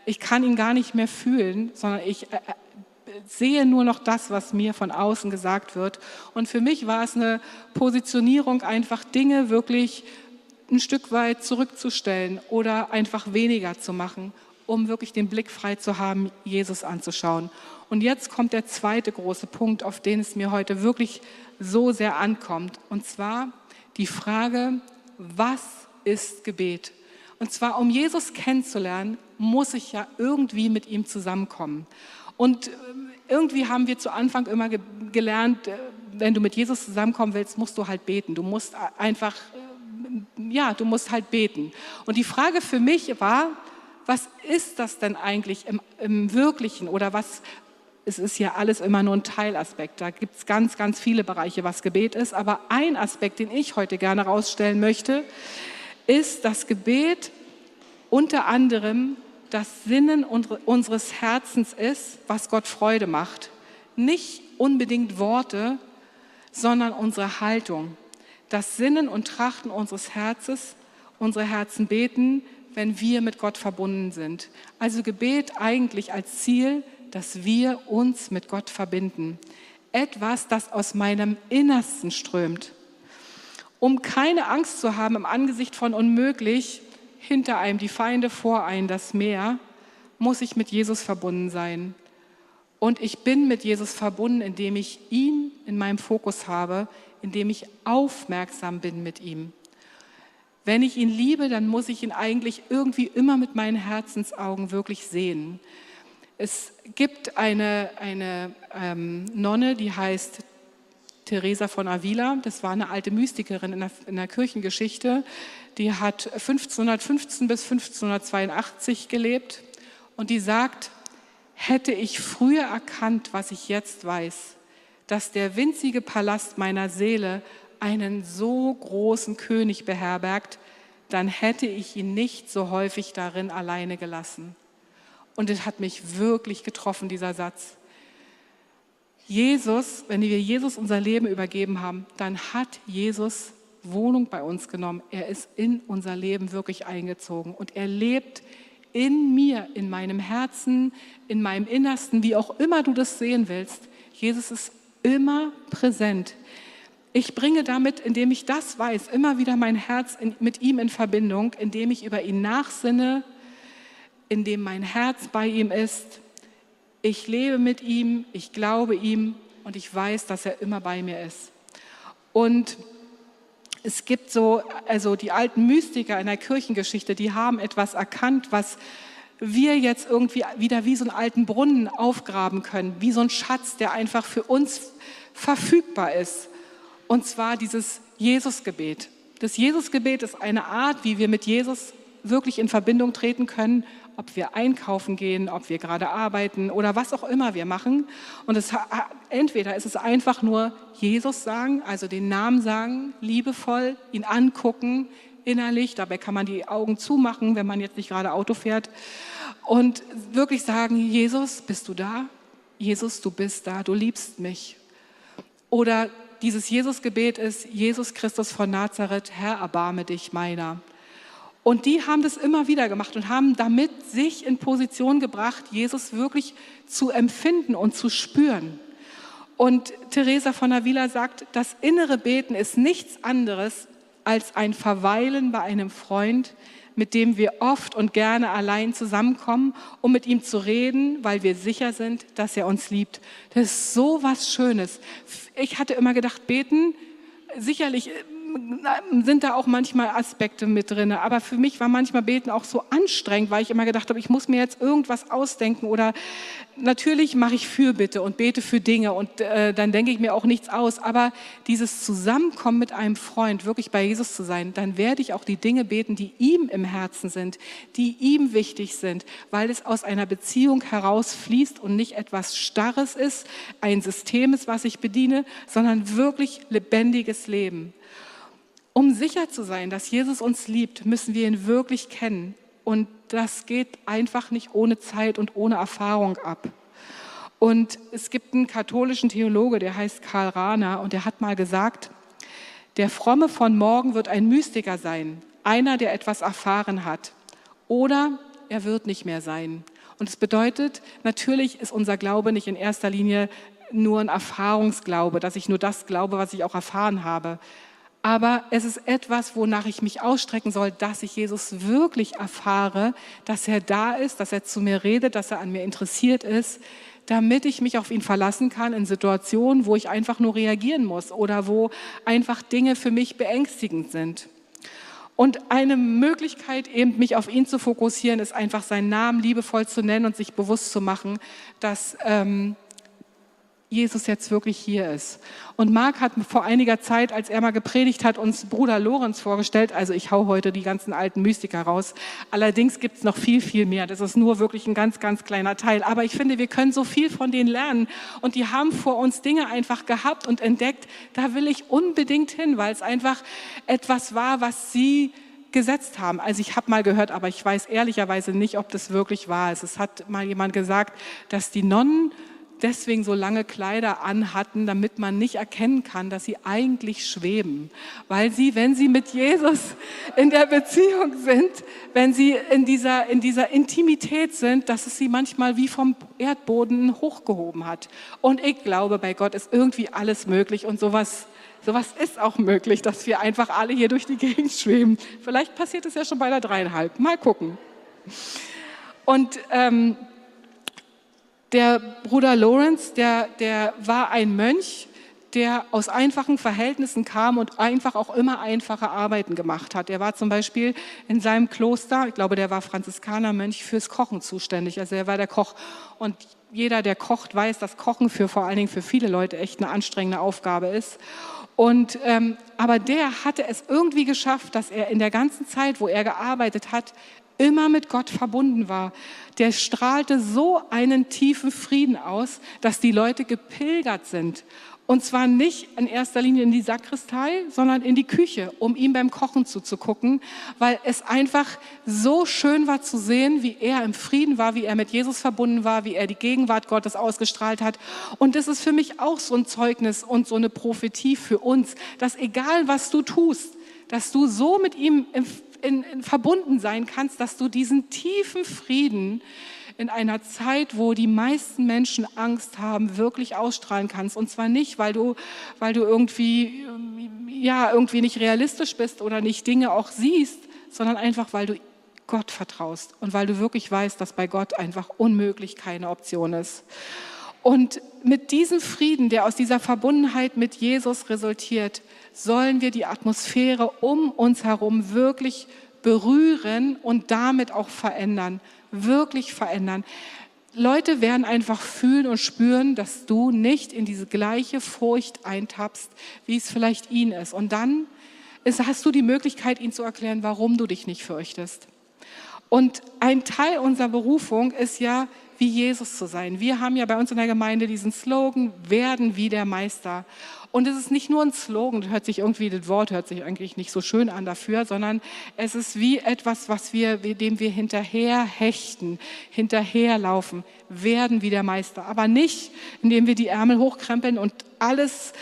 Ich kann ihn gar nicht mehr fühlen, sondern ich äh, äh, sehe nur noch das, was mir von außen gesagt wird. Und für mich war es eine Positionierung, einfach Dinge wirklich ein Stück weit zurückzustellen oder einfach weniger zu machen um wirklich den Blick frei zu haben, Jesus anzuschauen. Und jetzt kommt der zweite große Punkt, auf den es mir heute wirklich so sehr ankommt. Und zwar die Frage, was ist Gebet? Und zwar, um Jesus kennenzulernen, muss ich ja irgendwie mit ihm zusammenkommen. Und äh, irgendwie haben wir zu Anfang immer ge gelernt, äh, wenn du mit Jesus zusammenkommen willst, musst du halt beten. Du musst einfach, äh, ja, du musst halt beten. Und die Frage für mich war, was ist das denn eigentlich im, im Wirklichen oder was, es ist ja alles immer nur ein Teilaspekt. Da gibt es ganz, ganz viele Bereiche, was Gebet ist. Aber ein Aspekt, den ich heute gerne herausstellen möchte, ist, dass Gebet unter anderem das Sinnen unseres Herzens ist, was Gott Freude macht. Nicht unbedingt Worte, sondern unsere Haltung. Das Sinnen und Trachten unseres Herzens, unsere Herzen beten, wenn wir mit Gott verbunden sind. Also Gebet eigentlich als Ziel, dass wir uns mit Gott verbinden. Etwas, das aus meinem Innersten strömt. Um keine Angst zu haben im Angesicht von unmöglich, hinter einem die Feinde, vor einem das Meer, muss ich mit Jesus verbunden sein. Und ich bin mit Jesus verbunden, indem ich ihn in meinem Fokus habe, indem ich aufmerksam bin mit ihm. Wenn ich ihn liebe, dann muss ich ihn eigentlich irgendwie immer mit meinen Herzensaugen wirklich sehen. Es gibt eine, eine ähm, Nonne, die heißt Teresa von Avila. Das war eine alte Mystikerin in der, in der Kirchengeschichte. Die hat 1515 bis 1582 gelebt und die sagt, hätte ich früher erkannt, was ich jetzt weiß, dass der winzige Palast meiner Seele einen so großen König beherbergt, dann hätte ich ihn nicht so häufig darin alleine gelassen. Und es hat mich wirklich getroffen, dieser Satz. Jesus, wenn wir Jesus unser Leben übergeben haben, dann hat Jesus Wohnung bei uns genommen. Er ist in unser Leben wirklich eingezogen und er lebt in mir, in meinem Herzen, in meinem Innersten, wie auch immer du das sehen willst. Jesus ist immer präsent. Ich bringe damit, indem ich das weiß, immer wieder mein Herz in, mit ihm in Verbindung, indem ich über ihn nachsinne, indem mein Herz bei ihm ist. Ich lebe mit ihm, ich glaube ihm und ich weiß, dass er immer bei mir ist. Und es gibt so, also die alten Mystiker in der Kirchengeschichte, die haben etwas erkannt, was wir jetzt irgendwie wieder wie so einen alten Brunnen aufgraben können, wie so ein Schatz, der einfach für uns verfügbar ist. Und zwar dieses Jesusgebet. Das Jesusgebet ist eine Art, wie wir mit Jesus wirklich in Verbindung treten können, ob wir einkaufen gehen, ob wir gerade arbeiten oder was auch immer wir machen. Und es, entweder ist es einfach nur Jesus sagen, also den Namen sagen, liebevoll, ihn angucken, innerlich. Dabei kann man die Augen zumachen, wenn man jetzt nicht gerade Auto fährt. Und wirklich sagen, Jesus, bist du da? Jesus, du bist da, du liebst mich. Oder dieses Jesusgebet ist, Jesus Christus von Nazareth, Herr, erbarme dich meiner. Und die haben das immer wieder gemacht und haben damit sich in Position gebracht, Jesus wirklich zu empfinden und zu spüren. Und Teresa von Avila sagt, das innere Beten ist nichts anderes als ein Verweilen bei einem Freund, mit dem wir oft und gerne allein zusammenkommen, um mit ihm zu reden, weil wir sicher sind, dass er uns liebt. Das ist so was Schönes. Ich hatte immer gedacht, beten, sicherlich sind da auch manchmal Aspekte mit drin. Aber für mich war manchmal Beten auch so anstrengend, weil ich immer gedacht habe, ich muss mir jetzt irgendwas ausdenken oder natürlich mache ich Fürbitte und bete für Dinge und äh, dann denke ich mir auch nichts aus. Aber dieses Zusammenkommen mit einem Freund, wirklich bei Jesus zu sein, dann werde ich auch die Dinge beten, die ihm im Herzen sind, die ihm wichtig sind, weil es aus einer Beziehung herausfließt und nicht etwas Starres ist, ein System ist, was ich bediene, sondern wirklich lebendiges Leben. Um sicher zu sein, dass Jesus uns liebt, müssen wir ihn wirklich kennen. Und das geht einfach nicht ohne Zeit und ohne Erfahrung ab. Und es gibt einen katholischen Theologe, der heißt Karl Rahner, und der hat mal gesagt, der Fromme von morgen wird ein Mystiker sein, einer, der etwas erfahren hat. Oder er wird nicht mehr sein. Und es bedeutet, natürlich ist unser Glaube nicht in erster Linie nur ein Erfahrungsglaube, dass ich nur das glaube, was ich auch erfahren habe, aber es ist etwas, wonach ich mich ausstrecken soll, dass ich Jesus wirklich erfahre, dass er da ist, dass er zu mir redet, dass er an mir interessiert ist, damit ich mich auf ihn verlassen kann in Situationen, wo ich einfach nur reagieren muss oder wo einfach Dinge für mich beängstigend sind. Und eine Möglichkeit, eben mich auf ihn zu fokussieren, ist einfach seinen Namen liebevoll zu nennen und sich bewusst zu machen, dass ähm, Jesus jetzt wirklich hier ist. Und Marc hat vor einiger Zeit, als er mal gepredigt hat, uns Bruder Lorenz vorgestellt. Also ich hau heute die ganzen alten Mystiker raus. Allerdings gibt es noch viel, viel mehr. Das ist nur wirklich ein ganz, ganz kleiner Teil. Aber ich finde, wir können so viel von denen lernen. Und die haben vor uns Dinge einfach gehabt und entdeckt. Da will ich unbedingt hin, weil es einfach etwas war, was sie gesetzt haben. Also ich habe mal gehört, aber ich weiß ehrlicherweise nicht, ob das wirklich wahr ist. Es hat mal jemand gesagt, dass die Nonnen deswegen so lange Kleider anhatten, damit man nicht erkennen kann, dass sie eigentlich schweben. Weil sie, wenn sie mit Jesus in der Beziehung sind, wenn sie in dieser, in dieser Intimität sind, dass es sie manchmal wie vom Erdboden hochgehoben hat. Und ich glaube, bei Gott ist irgendwie alles möglich und sowas Sowas ist auch möglich, dass wir einfach alle hier durch die Gegend schweben. Vielleicht passiert es ja schon bei der dreieinhalb. Mal gucken. Und ähm, der Bruder Lawrence, der, der war ein Mönch, der aus einfachen Verhältnissen kam und einfach auch immer einfache Arbeiten gemacht hat. Er war zum Beispiel in seinem Kloster, ich glaube, der war Franziskanermönch, fürs Kochen zuständig. Also er war der Koch. Und jeder, der kocht, weiß, dass Kochen für vor allen Dingen für viele Leute echt eine anstrengende Aufgabe ist. Und, ähm, aber der hatte es irgendwie geschafft, dass er in der ganzen Zeit, wo er gearbeitet hat, immer mit Gott verbunden war. Der strahlte so einen tiefen Frieden aus, dass die Leute gepilgert sind. Und zwar nicht in erster Linie in die Sakristei, sondern in die Küche, um ihm beim Kochen zuzugucken, weil es einfach so schön war zu sehen, wie er im Frieden war, wie er mit Jesus verbunden war, wie er die Gegenwart Gottes ausgestrahlt hat. Und das ist für mich auch so ein Zeugnis und so eine Prophetie für uns, dass egal was du tust, dass du so mit ihm im in, in verbunden sein kannst, dass du diesen tiefen Frieden in einer Zeit, wo die meisten Menschen Angst haben, wirklich ausstrahlen kannst. Und zwar nicht, weil du, weil du irgendwie, ja, irgendwie nicht realistisch bist oder nicht Dinge auch siehst, sondern einfach, weil du Gott vertraust und weil du wirklich weißt, dass bei Gott einfach unmöglich keine Option ist. Und mit diesem Frieden, der aus dieser Verbundenheit mit Jesus resultiert, sollen wir die Atmosphäre um uns herum wirklich berühren und damit auch verändern, wirklich verändern. Leute werden einfach fühlen und spüren, dass du nicht in diese gleiche Furcht eintappst, wie es vielleicht ihn ist. Und dann ist, hast du die Möglichkeit, ihnen zu erklären, warum du dich nicht fürchtest. Und ein Teil unserer Berufung ist ja, wie Jesus zu sein. Wir haben ja bei uns in der Gemeinde diesen Slogan, werden wie der Meister. Und es ist nicht nur ein Slogan, hört sich irgendwie, das Wort hört sich eigentlich nicht so schön an dafür, sondern es ist wie etwas, was wir, dem wir hinterher hechten, hinterherlaufen, werden wie der Meister. Aber nicht, indem wir die Ärmel hochkrempeln und alles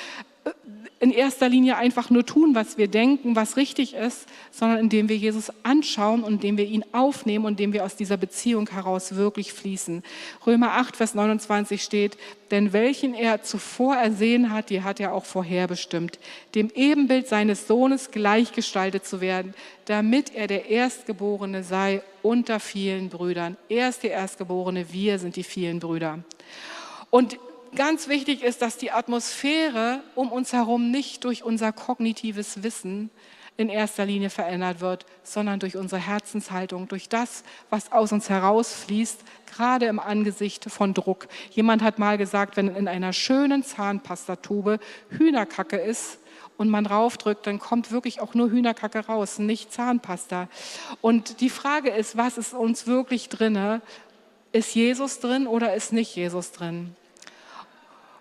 in erster Linie einfach nur tun, was wir denken, was richtig ist, sondern indem wir Jesus anschauen und indem wir ihn aufnehmen und indem wir aus dieser Beziehung heraus wirklich fließen. Römer 8, Vers 29 steht, denn welchen er zuvor ersehen hat, die hat er auch vorherbestimmt, dem Ebenbild seines Sohnes gleichgestaltet zu werden, damit er der Erstgeborene sei unter vielen Brüdern. Er ist der Erstgeborene, wir sind die vielen Brüder. Und ganz wichtig ist, dass die Atmosphäre um uns herum nicht durch unser kognitives Wissen in erster Linie verändert wird, sondern durch unsere Herzenshaltung, durch das, was aus uns herausfließt, gerade im Angesicht von Druck. Jemand hat mal gesagt, wenn in einer schönen Zahnpastatube Hühnerkacke ist, und man raufdrückt, dann kommt wirklich auch nur Hühnerkacke raus, nicht Zahnpasta. Und die Frage ist, was ist uns wirklich drinne? Ist Jesus drin oder ist nicht Jesus drin?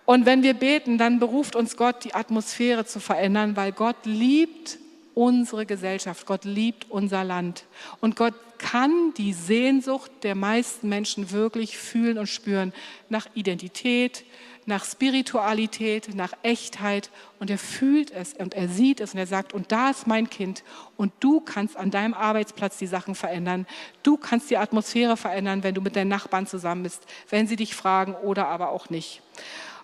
Und wenn wir beten, dann beruft uns Gott, die Atmosphäre zu verändern, weil Gott liebt unsere Gesellschaft, Gott liebt unser Land. Und Gott kann die Sehnsucht der meisten Menschen wirklich fühlen und spüren nach Identität, nach Spiritualität, nach Echtheit. Und er fühlt es und er sieht es und er sagt, und da ist mein Kind und du kannst an deinem Arbeitsplatz die Sachen verändern. Du kannst die Atmosphäre verändern, wenn du mit deinen Nachbarn zusammen bist, wenn sie dich fragen oder aber auch nicht.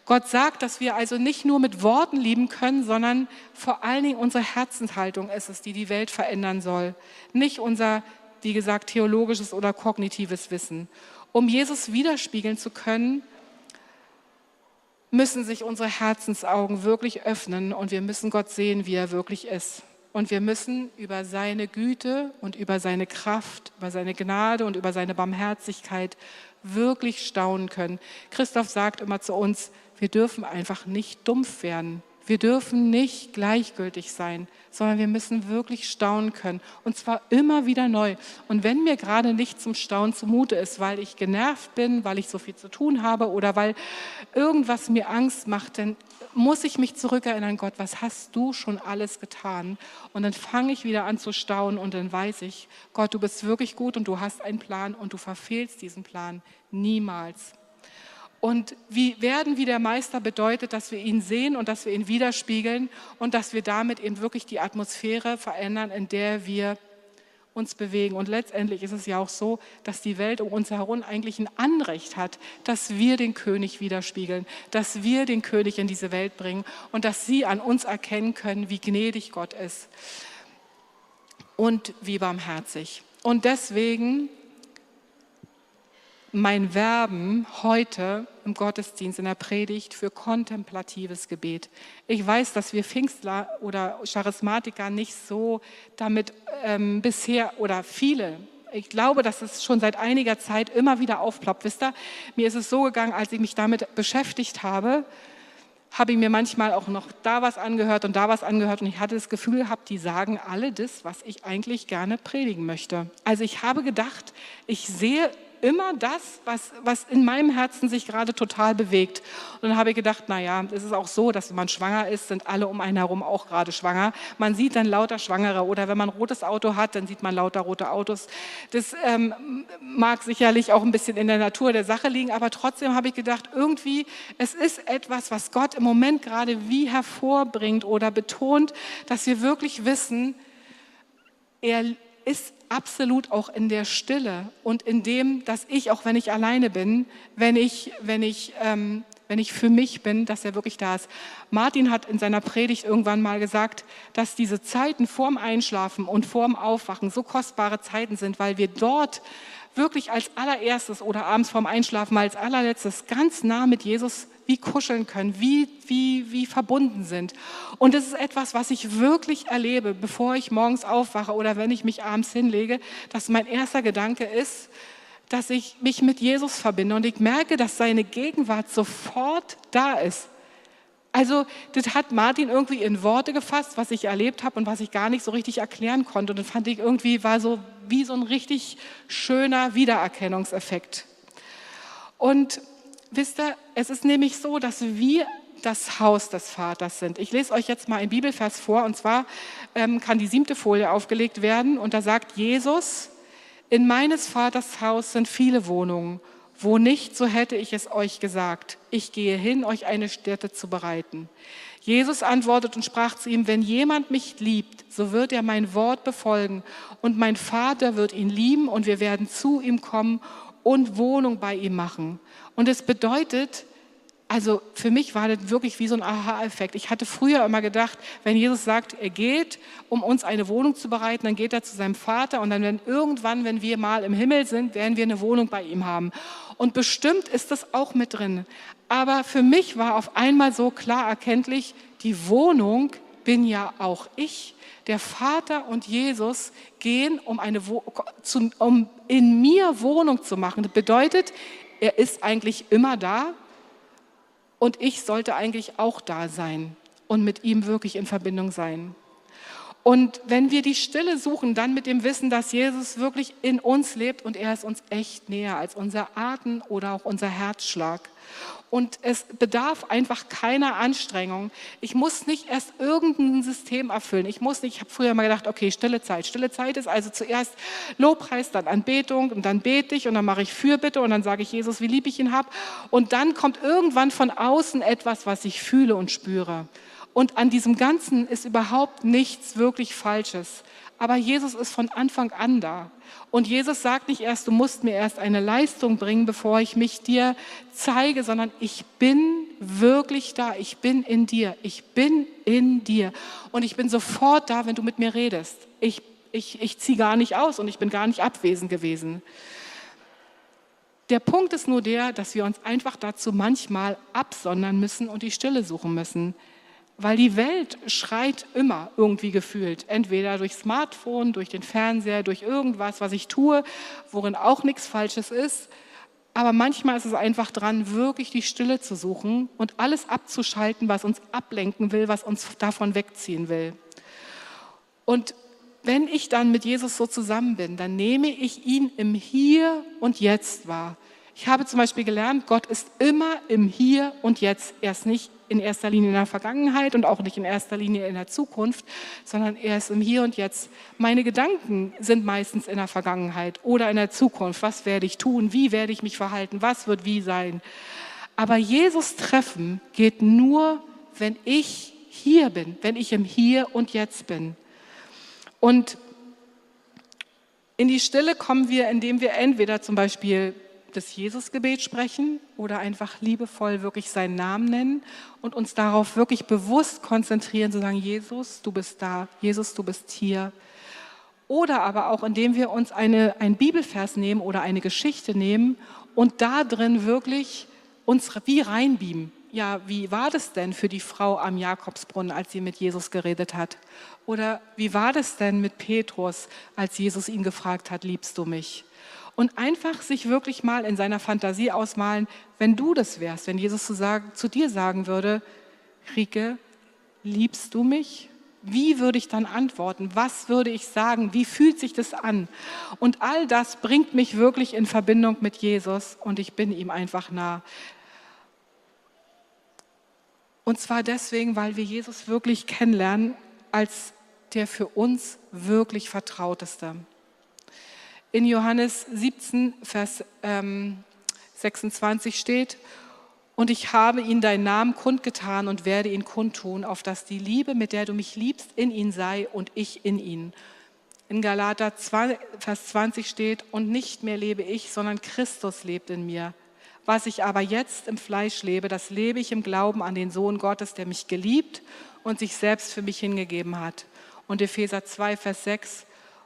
Gott sagt, dass wir also nicht nur mit Worten lieben können, sondern vor allen Dingen unsere Herzenshaltung ist es, die die Welt verändern soll. Nicht unser, wie gesagt, theologisches oder kognitives Wissen. Um Jesus widerspiegeln zu können, müssen sich unsere Herzensaugen wirklich öffnen und wir müssen Gott sehen, wie er wirklich ist. Und wir müssen über seine Güte und über seine Kraft, über seine Gnade und über seine Barmherzigkeit wirklich staunen können. Christoph sagt immer zu uns, wir dürfen einfach nicht dumpf werden. Wir dürfen nicht gleichgültig sein, sondern wir müssen wirklich staunen können. Und zwar immer wieder neu. Und wenn mir gerade nicht zum Staunen zumute ist, weil ich genervt bin, weil ich so viel zu tun habe oder weil irgendwas mir Angst macht, dann muss ich mich zurückerinnern, Gott, was hast du schon alles getan? Und dann fange ich wieder an zu staunen und dann weiß ich, Gott, du bist wirklich gut und du hast einen Plan und du verfehlst diesen Plan niemals. Und wie werden wie der Meister bedeutet, dass wir ihn sehen und dass wir ihn widerspiegeln und dass wir damit eben wirklich die Atmosphäre verändern, in der wir uns bewegen. Und letztendlich ist es ja auch so, dass die Welt um uns herum eigentlich ein Anrecht hat, dass wir den König widerspiegeln, dass wir den König in diese Welt bringen und dass sie an uns erkennen können, wie gnädig Gott ist und wie barmherzig. Und deswegen mein Werben heute im Gottesdienst, in der Predigt für kontemplatives Gebet. Ich weiß, dass wir Pfingstler oder Charismatiker nicht so damit ähm, bisher oder viele, ich glaube, dass es schon seit einiger Zeit immer wieder aufploppt. Wisst ihr, mir ist es so gegangen, als ich mich damit beschäftigt habe, habe ich mir manchmal auch noch da was angehört und da was angehört und ich hatte das Gefühl gehabt, die sagen alle das, was ich eigentlich gerne predigen möchte. Also ich habe gedacht, ich sehe immer das, was, was in meinem Herzen sich gerade total bewegt. Und dann habe ich gedacht, naja, es ist auch so, dass wenn man schwanger ist, sind alle um einen herum auch gerade schwanger. Man sieht dann lauter Schwangere oder wenn man ein rotes Auto hat, dann sieht man lauter rote Autos. Das ähm, mag sicherlich auch ein bisschen in der Natur der Sache liegen, aber trotzdem habe ich gedacht, irgendwie, es ist etwas, was Gott im Moment gerade wie hervorbringt oder betont, dass wir wirklich wissen, er ist absolut auch in der Stille und in dem, dass ich, auch wenn ich alleine bin, wenn ich, wenn ich, ähm, wenn ich für mich bin, dass er wirklich da ist. Martin hat in seiner Predigt irgendwann mal gesagt, dass diese Zeiten vorm Einschlafen und vorm Aufwachen so kostbare Zeiten sind, weil wir dort wirklich als allererstes oder abends vorm Einschlafen als allerletztes ganz nah mit Jesus wie kuscheln können, wie, wie, wie verbunden sind. Und das ist etwas, was ich wirklich erlebe, bevor ich morgens aufwache oder wenn ich mich abends hinlege, dass mein erster Gedanke ist, dass ich mich mit Jesus verbinde und ich merke, dass seine Gegenwart sofort da ist. Also das hat Martin irgendwie in Worte gefasst, was ich erlebt habe und was ich gar nicht so richtig erklären konnte. Und das fand ich irgendwie war so wie so ein richtig schöner Wiedererkennungseffekt. Und wisst ihr, es ist nämlich so, dass wir das Haus des Vaters sind. Ich lese euch jetzt mal ein Bibelvers vor und zwar ähm, kann die siebte Folie aufgelegt werden und da sagt Jesus, in meines Vaters Haus sind viele Wohnungen. Wo nicht, so hätte ich es euch gesagt. Ich gehe hin, euch eine Stätte zu bereiten. Jesus antwortet und sprach zu ihm, wenn jemand mich liebt, so wird er mein Wort befolgen und mein Vater wird ihn lieben und wir werden zu ihm kommen und Wohnung bei ihm machen. Und es bedeutet, also für mich war das wirklich wie so ein Aha-Effekt. Ich hatte früher immer gedacht, wenn Jesus sagt, er geht, um uns eine Wohnung zu bereiten, dann geht er zu seinem Vater und dann werden irgendwann, wenn wir mal im Himmel sind, werden wir eine Wohnung bei ihm haben. Und bestimmt ist das auch mit drin. Aber für mich war auf einmal so klar erkenntlich, die Wohnung bin ja auch ich. Der Vater und Jesus gehen, um, eine, um in mir Wohnung zu machen. Das bedeutet, er ist eigentlich immer da und ich sollte eigentlich auch da sein und mit ihm wirklich in Verbindung sein. Und wenn wir die Stille suchen, dann mit dem Wissen, dass Jesus wirklich in uns lebt und er ist uns echt näher als unser Atem oder auch unser Herzschlag. Und es bedarf einfach keiner Anstrengung. Ich muss nicht erst irgendein System erfüllen. Ich muss nicht, ich habe früher mal gedacht, okay, stille Zeit. Stille Zeit ist also zuerst Lobpreis, dann Anbetung und dann bete ich und dann mache ich Fürbitte und dann sage ich Jesus, wie lieb ich ihn habe. Und dann kommt irgendwann von außen etwas, was ich fühle und spüre. Und an diesem Ganzen ist überhaupt nichts wirklich Falsches. Aber Jesus ist von Anfang an da. Und Jesus sagt nicht erst, du musst mir erst eine Leistung bringen, bevor ich mich dir zeige, sondern ich bin wirklich da. Ich bin in dir. Ich bin in dir. Und ich bin sofort da, wenn du mit mir redest. Ich, ich, ich ziehe gar nicht aus und ich bin gar nicht abwesend gewesen. Der Punkt ist nur der, dass wir uns einfach dazu manchmal absondern müssen und die Stille suchen müssen. Weil die Welt schreit immer irgendwie gefühlt. Entweder durch Smartphone, durch den Fernseher, durch irgendwas, was ich tue, worin auch nichts Falsches ist. Aber manchmal ist es einfach dran, wirklich die Stille zu suchen und alles abzuschalten, was uns ablenken will, was uns davon wegziehen will. Und wenn ich dann mit Jesus so zusammen bin, dann nehme ich ihn im Hier und Jetzt wahr. Ich habe zum Beispiel gelernt, Gott ist immer im Hier und Jetzt. Er ist nicht in erster Linie in der Vergangenheit und auch nicht in erster Linie in der Zukunft, sondern er ist im Hier und Jetzt. Meine Gedanken sind meistens in der Vergangenheit oder in der Zukunft. Was werde ich tun? Wie werde ich mich verhalten? Was wird wie sein? Aber Jesus treffen geht nur, wenn ich hier bin, wenn ich im Hier und Jetzt bin. Und in die Stille kommen wir, indem wir entweder zum Beispiel das Jesusgebet sprechen oder einfach liebevoll wirklich seinen Namen nennen und uns darauf wirklich bewusst konzentrieren, zu sagen, Jesus, du bist da, Jesus, du bist hier. Oder aber auch, indem wir uns eine, ein Bibelvers nehmen oder eine Geschichte nehmen und da drin wirklich uns wie reinbeamen. Ja, wie war das denn für die Frau am Jakobsbrunnen, als sie mit Jesus geredet hat? Oder wie war das denn mit Petrus, als Jesus ihn gefragt hat, liebst du mich? Und einfach sich wirklich mal in seiner Fantasie ausmalen, wenn du das wärst, wenn Jesus zu, sagen, zu dir sagen würde, Rike, liebst du mich? Wie würde ich dann antworten? Was würde ich sagen? Wie fühlt sich das an? Und all das bringt mich wirklich in Verbindung mit Jesus und ich bin ihm einfach nah. Und zwar deswegen, weil wir Jesus wirklich kennenlernen als der für uns wirklich Vertrauteste in Johannes 17, Vers ähm, 26 steht, und ich habe ihnen deinen Namen kundgetan und werde ihn kundtun, auf dass die Liebe, mit der du mich liebst, in ihn sei und ich in ihn. In Galater 2, Vers 20 steht, und nicht mehr lebe ich, sondern Christus lebt in mir. Was ich aber jetzt im Fleisch lebe, das lebe ich im Glauben an den Sohn Gottes, der mich geliebt und sich selbst für mich hingegeben hat. Und Epheser 2, Vers 6,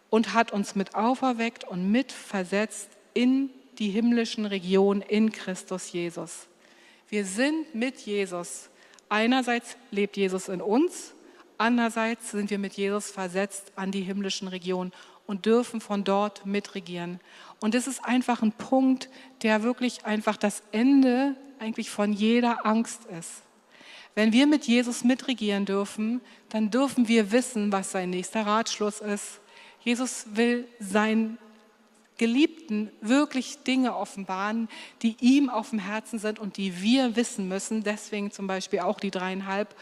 und hat uns mit auferweckt und mit versetzt in die himmlischen Regionen in Christus Jesus. Wir sind mit Jesus. Einerseits lebt Jesus in uns, andererseits sind wir mit Jesus versetzt an die himmlischen Regionen und dürfen von dort mitregieren. Und das ist einfach ein Punkt, der wirklich einfach das Ende eigentlich von jeder Angst ist. Wenn wir mit Jesus mitregieren dürfen, dann dürfen wir wissen, was sein nächster Ratschluss ist, Jesus will seinen Geliebten wirklich Dinge offenbaren, die ihm auf dem Herzen sind und die wir wissen müssen. Deswegen zum Beispiel auch die dreieinhalb,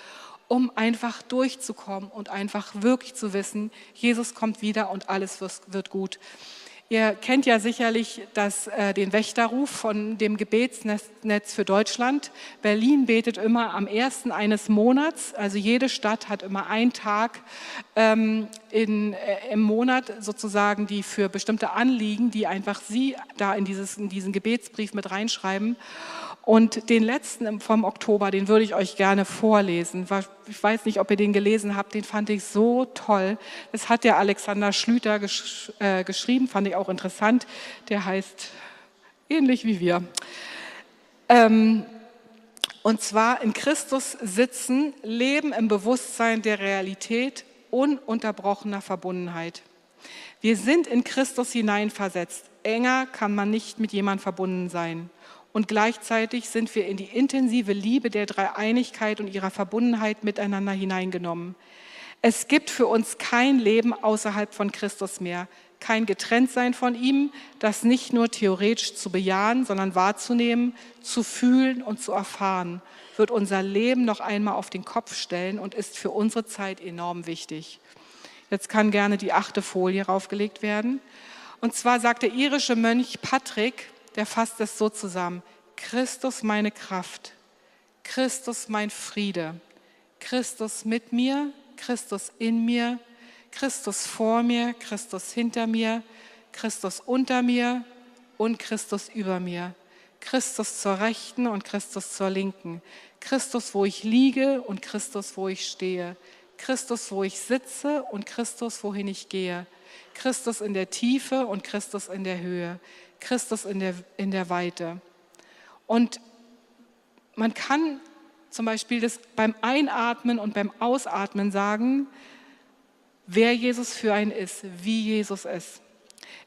um einfach durchzukommen und einfach wirklich zu wissen, Jesus kommt wieder und alles wird gut. Ihr kennt ja sicherlich das, äh, den Wächterruf von dem Gebetsnetz für Deutschland. Berlin betet immer am ersten eines Monats. Also jede Stadt hat immer einen Tag ähm, in, äh, im Monat sozusagen, die für bestimmte Anliegen, die einfach sie da in, dieses, in diesen Gebetsbrief mit reinschreiben. Und den letzten vom Oktober, den würde ich euch gerne vorlesen. Ich weiß nicht, ob ihr den gelesen habt, den fand ich so toll. Das hat der Alexander Schlüter gesch äh, geschrieben, fand ich auch interessant. Der heißt ähnlich wie wir. Ähm, und zwar in Christus sitzen, leben im Bewusstsein der Realität ununterbrochener Verbundenheit. Wir sind in Christus hineinversetzt. Enger kann man nicht mit jemandem verbunden sein. Und gleichzeitig sind wir in die intensive Liebe der Dreieinigkeit und ihrer Verbundenheit miteinander hineingenommen. Es gibt für uns kein Leben außerhalb von Christus mehr, kein Getrenntsein von ihm, das nicht nur theoretisch zu bejahen, sondern wahrzunehmen, zu fühlen und zu erfahren, wird unser Leben noch einmal auf den Kopf stellen und ist für unsere Zeit enorm wichtig. Jetzt kann gerne die achte Folie raufgelegt werden. Und zwar sagt der irische Mönch Patrick, der fasst es so zusammen. Christus meine Kraft, Christus mein Friede, Christus mit mir, Christus in mir, Christus vor mir, Christus hinter mir, Christus unter mir und Christus über mir. Christus zur Rechten und Christus zur Linken. Christus, wo ich liege und Christus, wo ich stehe. Christus, wo ich sitze und Christus, wohin ich gehe. Christus in der Tiefe und Christus in der Höhe. Christus in der, in der Weite. Und man kann zum Beispiel das beim Einatmen und beim Ausatmen sagen, wer Jesus für einen ist, wie Jesus ist.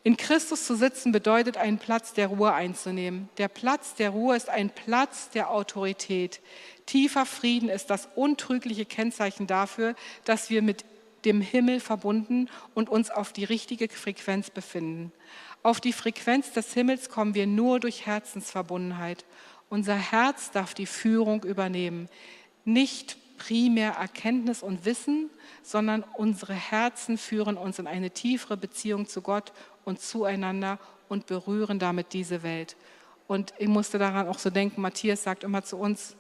In Christus zu sitzen bedeutet, einen Platz der Ruhe einzunehmen. Der Platz der Ruhe ist ein Platz der Autorität. Tiefer Frieden ist das untrügliche Kennzeichen dafür, dass wir mit dem Himmel verbunden und uns auf die richtige Frequenz befinden. Auf die Frequenz des Himmels kommen wir nur durch Herzensverbundenheit. Unser Herz darf die Führung übernehmen. Nicht primär Erkenntnis und Wissen, sondern unsere Herzen führen uns in eine tiefere Beziehung zu Gott und zueinander und berühren damit diese Welt. Und ich musste daran auch so denken, Matthias sagt immer zu uns,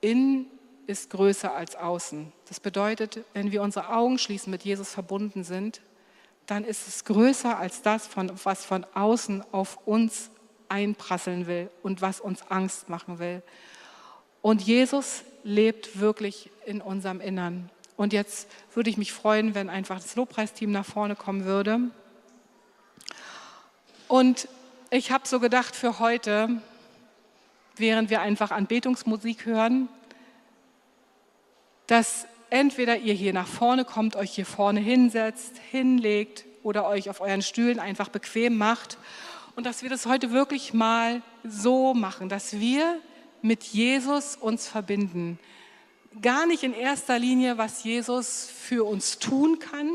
innen ist größer als außen. Das bedeutet, wenn wir unsere Augen schließen, mit Jesus verbunden sind, dann ist es größer als das, was von außen auf uns einprasseln will und was uns Angst machen will. Und Jesus lebt wirklich in unserem Innern. Und jetzt würde ich mich freuen, wenn einfach das Lobpreisteam nach vorne kommen würde. Und ich habe so gedacht für heute, während wir einfach Anbetungsmusik hören, dass entweder ihr hier nach vorne kommt, euch hier vorne hinsetzt, hinlegt oder euch auf euren Stühlen einfach bequem macht und dass wir das heute wirklich mal so machen, dass wir mit Jesus uns verbinden. Gar nicht in erster Linie, was Jesus für uns tun kann,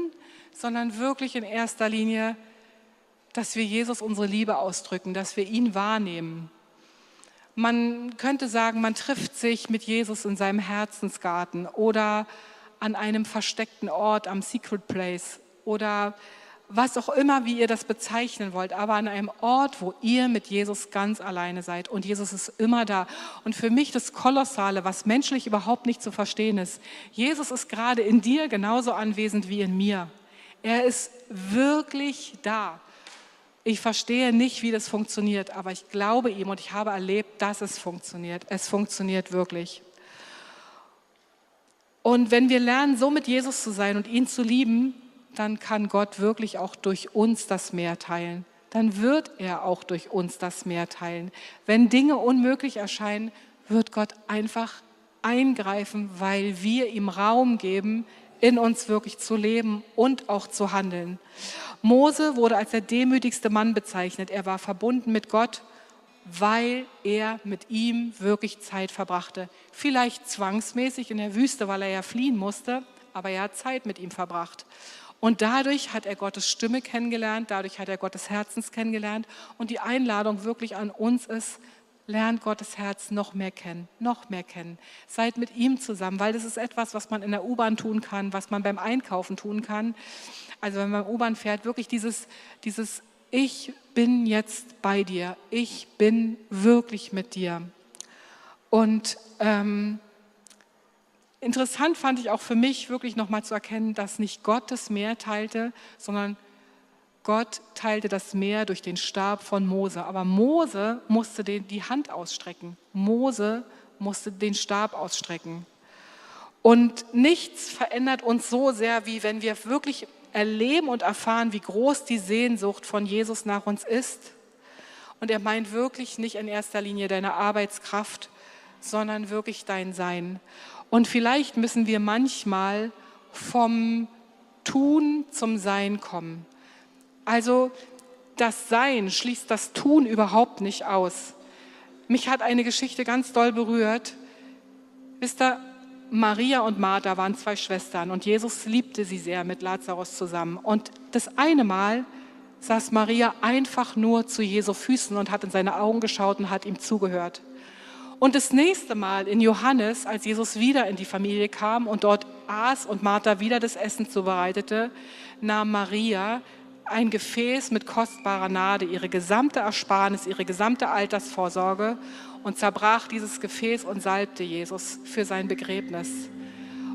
sondern wirklich in erster Linie, dass wir Jesus unsere Liebe ausdrücken, dass wir ihn wahrnehmen. Man könnte sagen, man trifft sich mit Jesus in seinem Herzensgarten oder an einem versteckten Ort am Secret Place oder was auch immer, wie ihr das bezeichnen wollt, aber an einem Ort, wo ihr mit Jesus ganz alleine seid. Und Jesus ist immer da. Und für mich das Kolossale, was menschlich überhaupt nicht zu verstehen ist, Jesus ist gerade in dir genauso anwesend wie in mir. Er ist wirklich da. Ich verstehe nicht, wie das funktioniert, aber ich glaube ihm und ich habe erlebt, dass es funktioniert. Es funktioniert wirklich. Und wenn wir lernen, so mit Jesus zu sein und ihn zu lieben, dann kann Gott wirklich auch durch uns das Meer teilen. Dann wird er auch durch uns das Meer teilen. Wenn Dinge unmöglich erscheinen, wird Gott einfach eingreifen, weil wir ihm Raum geben, in uns wirklich zu leben und auch zu handeln. Mose wurde als der demütigste Mann bezeichnet. Er war verbunden mit Gott, weil er mit ihm wirklich Zeit verbrachte. Vielleicht zwangsmäßig in der Wüste, weil er ja fliehen musste, aber er hat Zeit mit ihm verbracht. Und dadurch hat er Gottes Stimme kennengelernt, dadurch hat er Gottes Herzens kennengelernt. Und die Einladung wirklich an uns ist, lernt Gottes Herz noch mehr kennen, noch mehr kennen. Seid mit ihm zusammen, weil das ist etwas, was man in der U-Bahn tun kann, was man beim Einkaufen tun kann. Also wenn man U-Bahn fährt, wirklich dieses, dieses Ich bin jetzt bei dir, ich bin wirklich mit dir. Und ähm, interessant fand ich auch für mich wirklich nochmal zu erkennen, dass nicht Gott das Meer teilte, sondern Gott teilte das Meer durch den Stab von Mose, aber Mose musste den, die Hand ausstrecken. Mose musste den Stab ausstrecken. Und nichts verändert uns so sehr, wie wenn wir wirklich erleben und erfahren, wie groß die Sehnsucht von Jesus nach uns ist. Und er meint wirklich nicht in erster Linie deine Arbeitskraft, sondern wirklich dein Sein. Und vielleicht müssen wir manchmal vom Tun zum Sein kommen. Also das Sein schließt das Tun überhaupt nicht aus. Mich hat eine Geschichte ganz doll berührt. Wisst ihr, Maria und Martha waren zwei Schwestern und Jesus liebte sie sehr mit Lazarus zusammen. Und das eine Mal saß Maria einfach nur zu Jesu Füßen und hat in seine Augen geschaut und hat ihm zugehört. Und das nächste Mal in Johannes, als Jesus wieder in die Familie kam und dort aß und Martha wieder das Essen zubereitete, nahm Maria ein Gefäß mit kostbarer Nade, ihre gesamte Ersparnis, ihre gesamte Altersvorsorge und zerbrach dieses Gefäß und salbte Jesus für sein Begräbnis.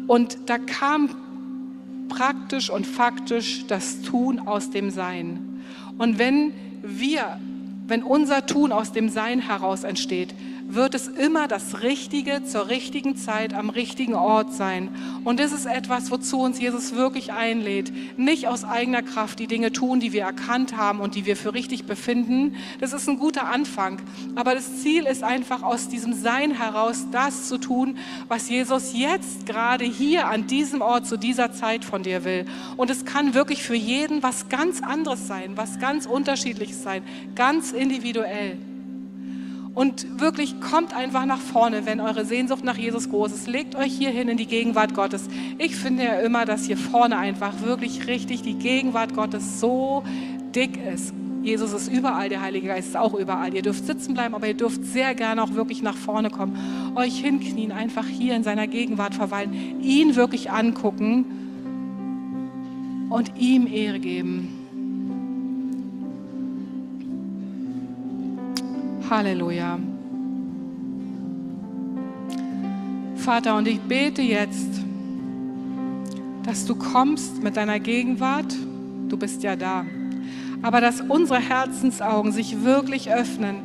Und da kam praktisch und faktisch das Tun aus dem Sein. Und wenn wir, wenn unser Tun aus dem Sein heraus entsteht, wird es immer das Richtige zur richtigen Zeit am richtigen Ort sein. Und das ist etwas, wozu uns Jesus wirklich einlädt. Nicht aus eigener Kraft die Dinge tun, die wir erkannt haben und die wir für richtig befinden. Das ist ein guter Anfang. Aber das Ziel ist einfach aus diesem Sein heraus das zu tun, was Jesus jetzt gerade hier an diesem Ort zu dieser Zeit von dir will. Und es kann wirklich für jeden was ganz anderes sein, was ganz unterschiedliches sein, ganz individuell. Und wirklich kommt einfach nach vorne, wenn eure Sehnsucht nach Jesus groß ist. Legt euch hier hin in die Gegenwart Gottes. Ich finde ja immer, dass hier vorne einfach wirklich richtig die Gegenwart Gottes so dick ist. Jesus ist überall, der Heilige Geist ist auch überall. Ihr dürft sitzen bleiben, aber ihr dürft sehr gerne auch wirklich nach vorne kommen. Euch hinknien, einfach hier in seiner Gegenwart verweilen, ihn wirklich angucken und ihm Ehre geben. Halleluja. Vater, und ich bete jetzt, dass du kommst mit deiner Gegenwart. Du bist ja da. Aber dass unsere Herzensaugen sich wirklich öffnen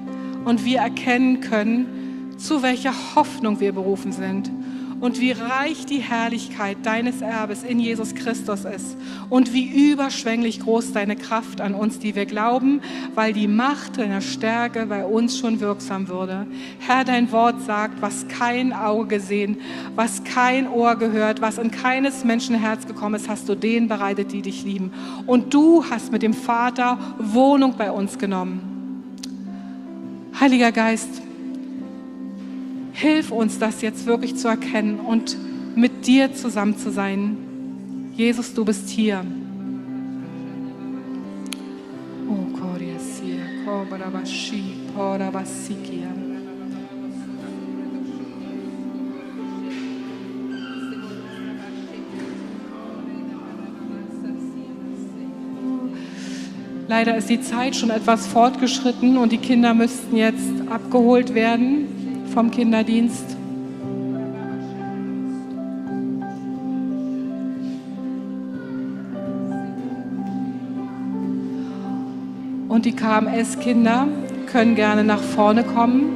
und wir erkennen können, zu welcher Hoffnung wir berufen sind und wie reich die Herrlichkeit deines Erbes in Jesus Christus ist und wie überschwänglich groß deine Kraft an uns, die wir glauben, weil die Macht deiner Stärke bei uns schon wirksam würde. Herr, dein Wort sagt, was kein Auge gesehen, was kein Ohr gehört, was in keines Menschen Herz gekommen ist, hast du denen bereitet, die dich lieben. Und du hast mit dem Vater Wohnung bei uns genommen. Heiliger Geist, Hilf uns, das jetzt wirklich zu erkennen und mit dir zusammen zu sein. Jesus, du bist hier. Oh, Leider ist die Zeit schon etwas fortgeschritten und die Kinder müssten jetzt abgeholt werden vom Kinderdienst. Und die KMS-Kinder können gerne nach vorne kommen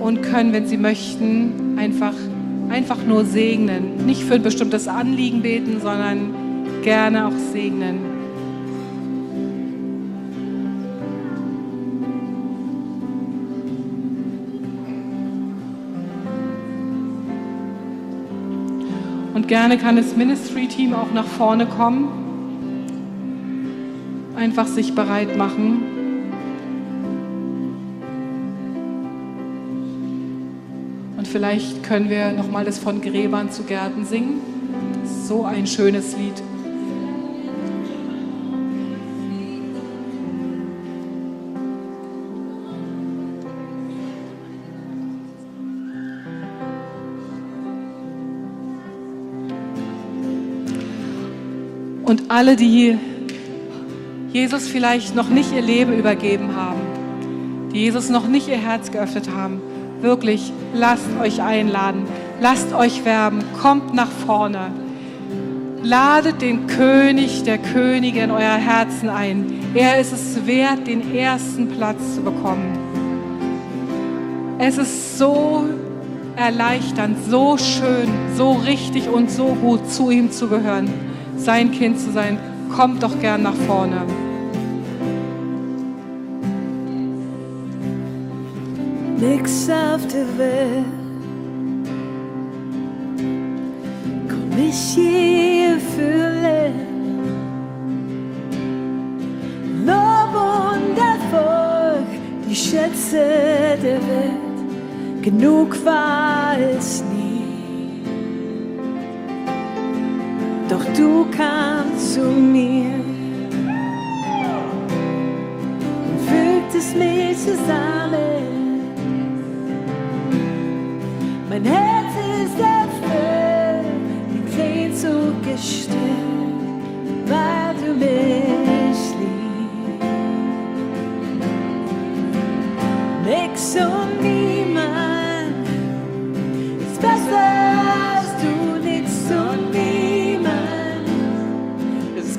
und können, wenn sie möchten, einfach, einfach nur segnen. Nicht für ein bestimmtes Anliegen beten, sondern gerne auch segnen. Und gerne kann das Ministry-Team auch nach vorne kommen, einfach sich bereit machen. Und vielleicht können wir nochmal das von Gräbern zu Gärten singen. So ein schönes Lied. Und alle, die Jesus vielleicht noch nicht ihr Leben übergeben haben, die Jesus noch nicht ihr Herz geöffnet haben, wirklich lasst euch einladen, lasst euch werben, kommt nach vorne. Ladet den König der Könige in euer Herzen ein. Er ist es wert, den ersten Platz zu bekommen. Es ist so erleichternd, so schön, so richtig und so gut, zu ihm zu gehören, sein Kind zu sein. Kommt doch gern nach vorne. Nix auf der Welt komm ich je fühlen. Lob und Erfolg, die Schätze der Welt, genug war es nie. Doch du kamst zu mir und fügtest mich zusammen. Mein Herz ist erfüllt, die Sehnsucht gestillt, weil du mich liebst. Nix und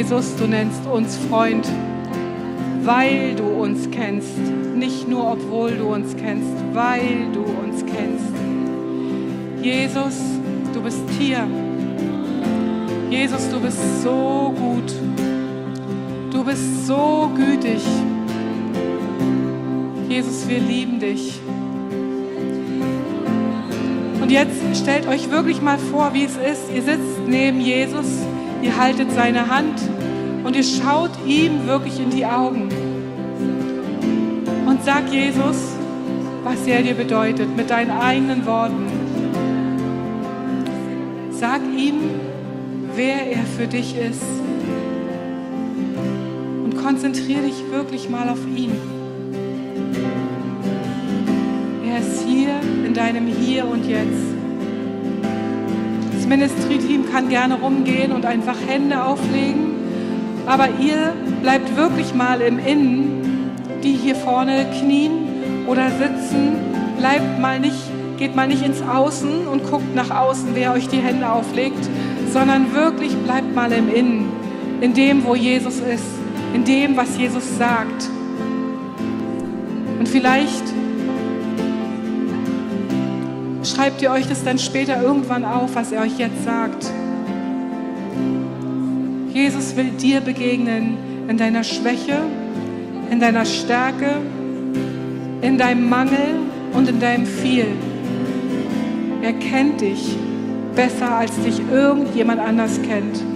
Jesus, du nennst uns Freund, weil du uns kennst. Nicht nur, obwohl du uns kennst, weil du uns kennst. Jesus, du bist hier. Jesus, du bist so gut. Du bist so gütig. Jesus, wir lieben dich. Und jetzt stellt euch wirklich mal vor, wie es ist. Ihr sitzt neben Jesus, ihr haltet seine Hand und ihr schaut ihm wirklich in die Augen. Und sag Jesus, was er dir bedeutet, mit deinen eigenen Worten. Sag ihm, wer er für dich ist. Und konzentriere dich wirklich mal auf ihn. Er ist hier in deinem Hier und Jetzt. Ministry-Team kann gerne rumgehen und einfach Hände auflegen, aber ihr bleibt wirklich mal im Innen, die hier vorne knien oder sitzen, bleibt mal nicht, geht mal nicht ins Außen und guckt nach außen, wer euch die Hände auflegt, sondern wirklich bleibt mal im Innen, in dem, wo Jesus ist, in dem, was Jesus sagt. Und vielleicht schreibt ihr euch das dann später irgendwann auf, was er euch jetzt sagt. Jesus will dir begegnen in deiner Schwäche, in deiner Stärke, in deinem Mangel und in deinem Viel. Er kennt dich besser, als dich irgendjemand anders kennt.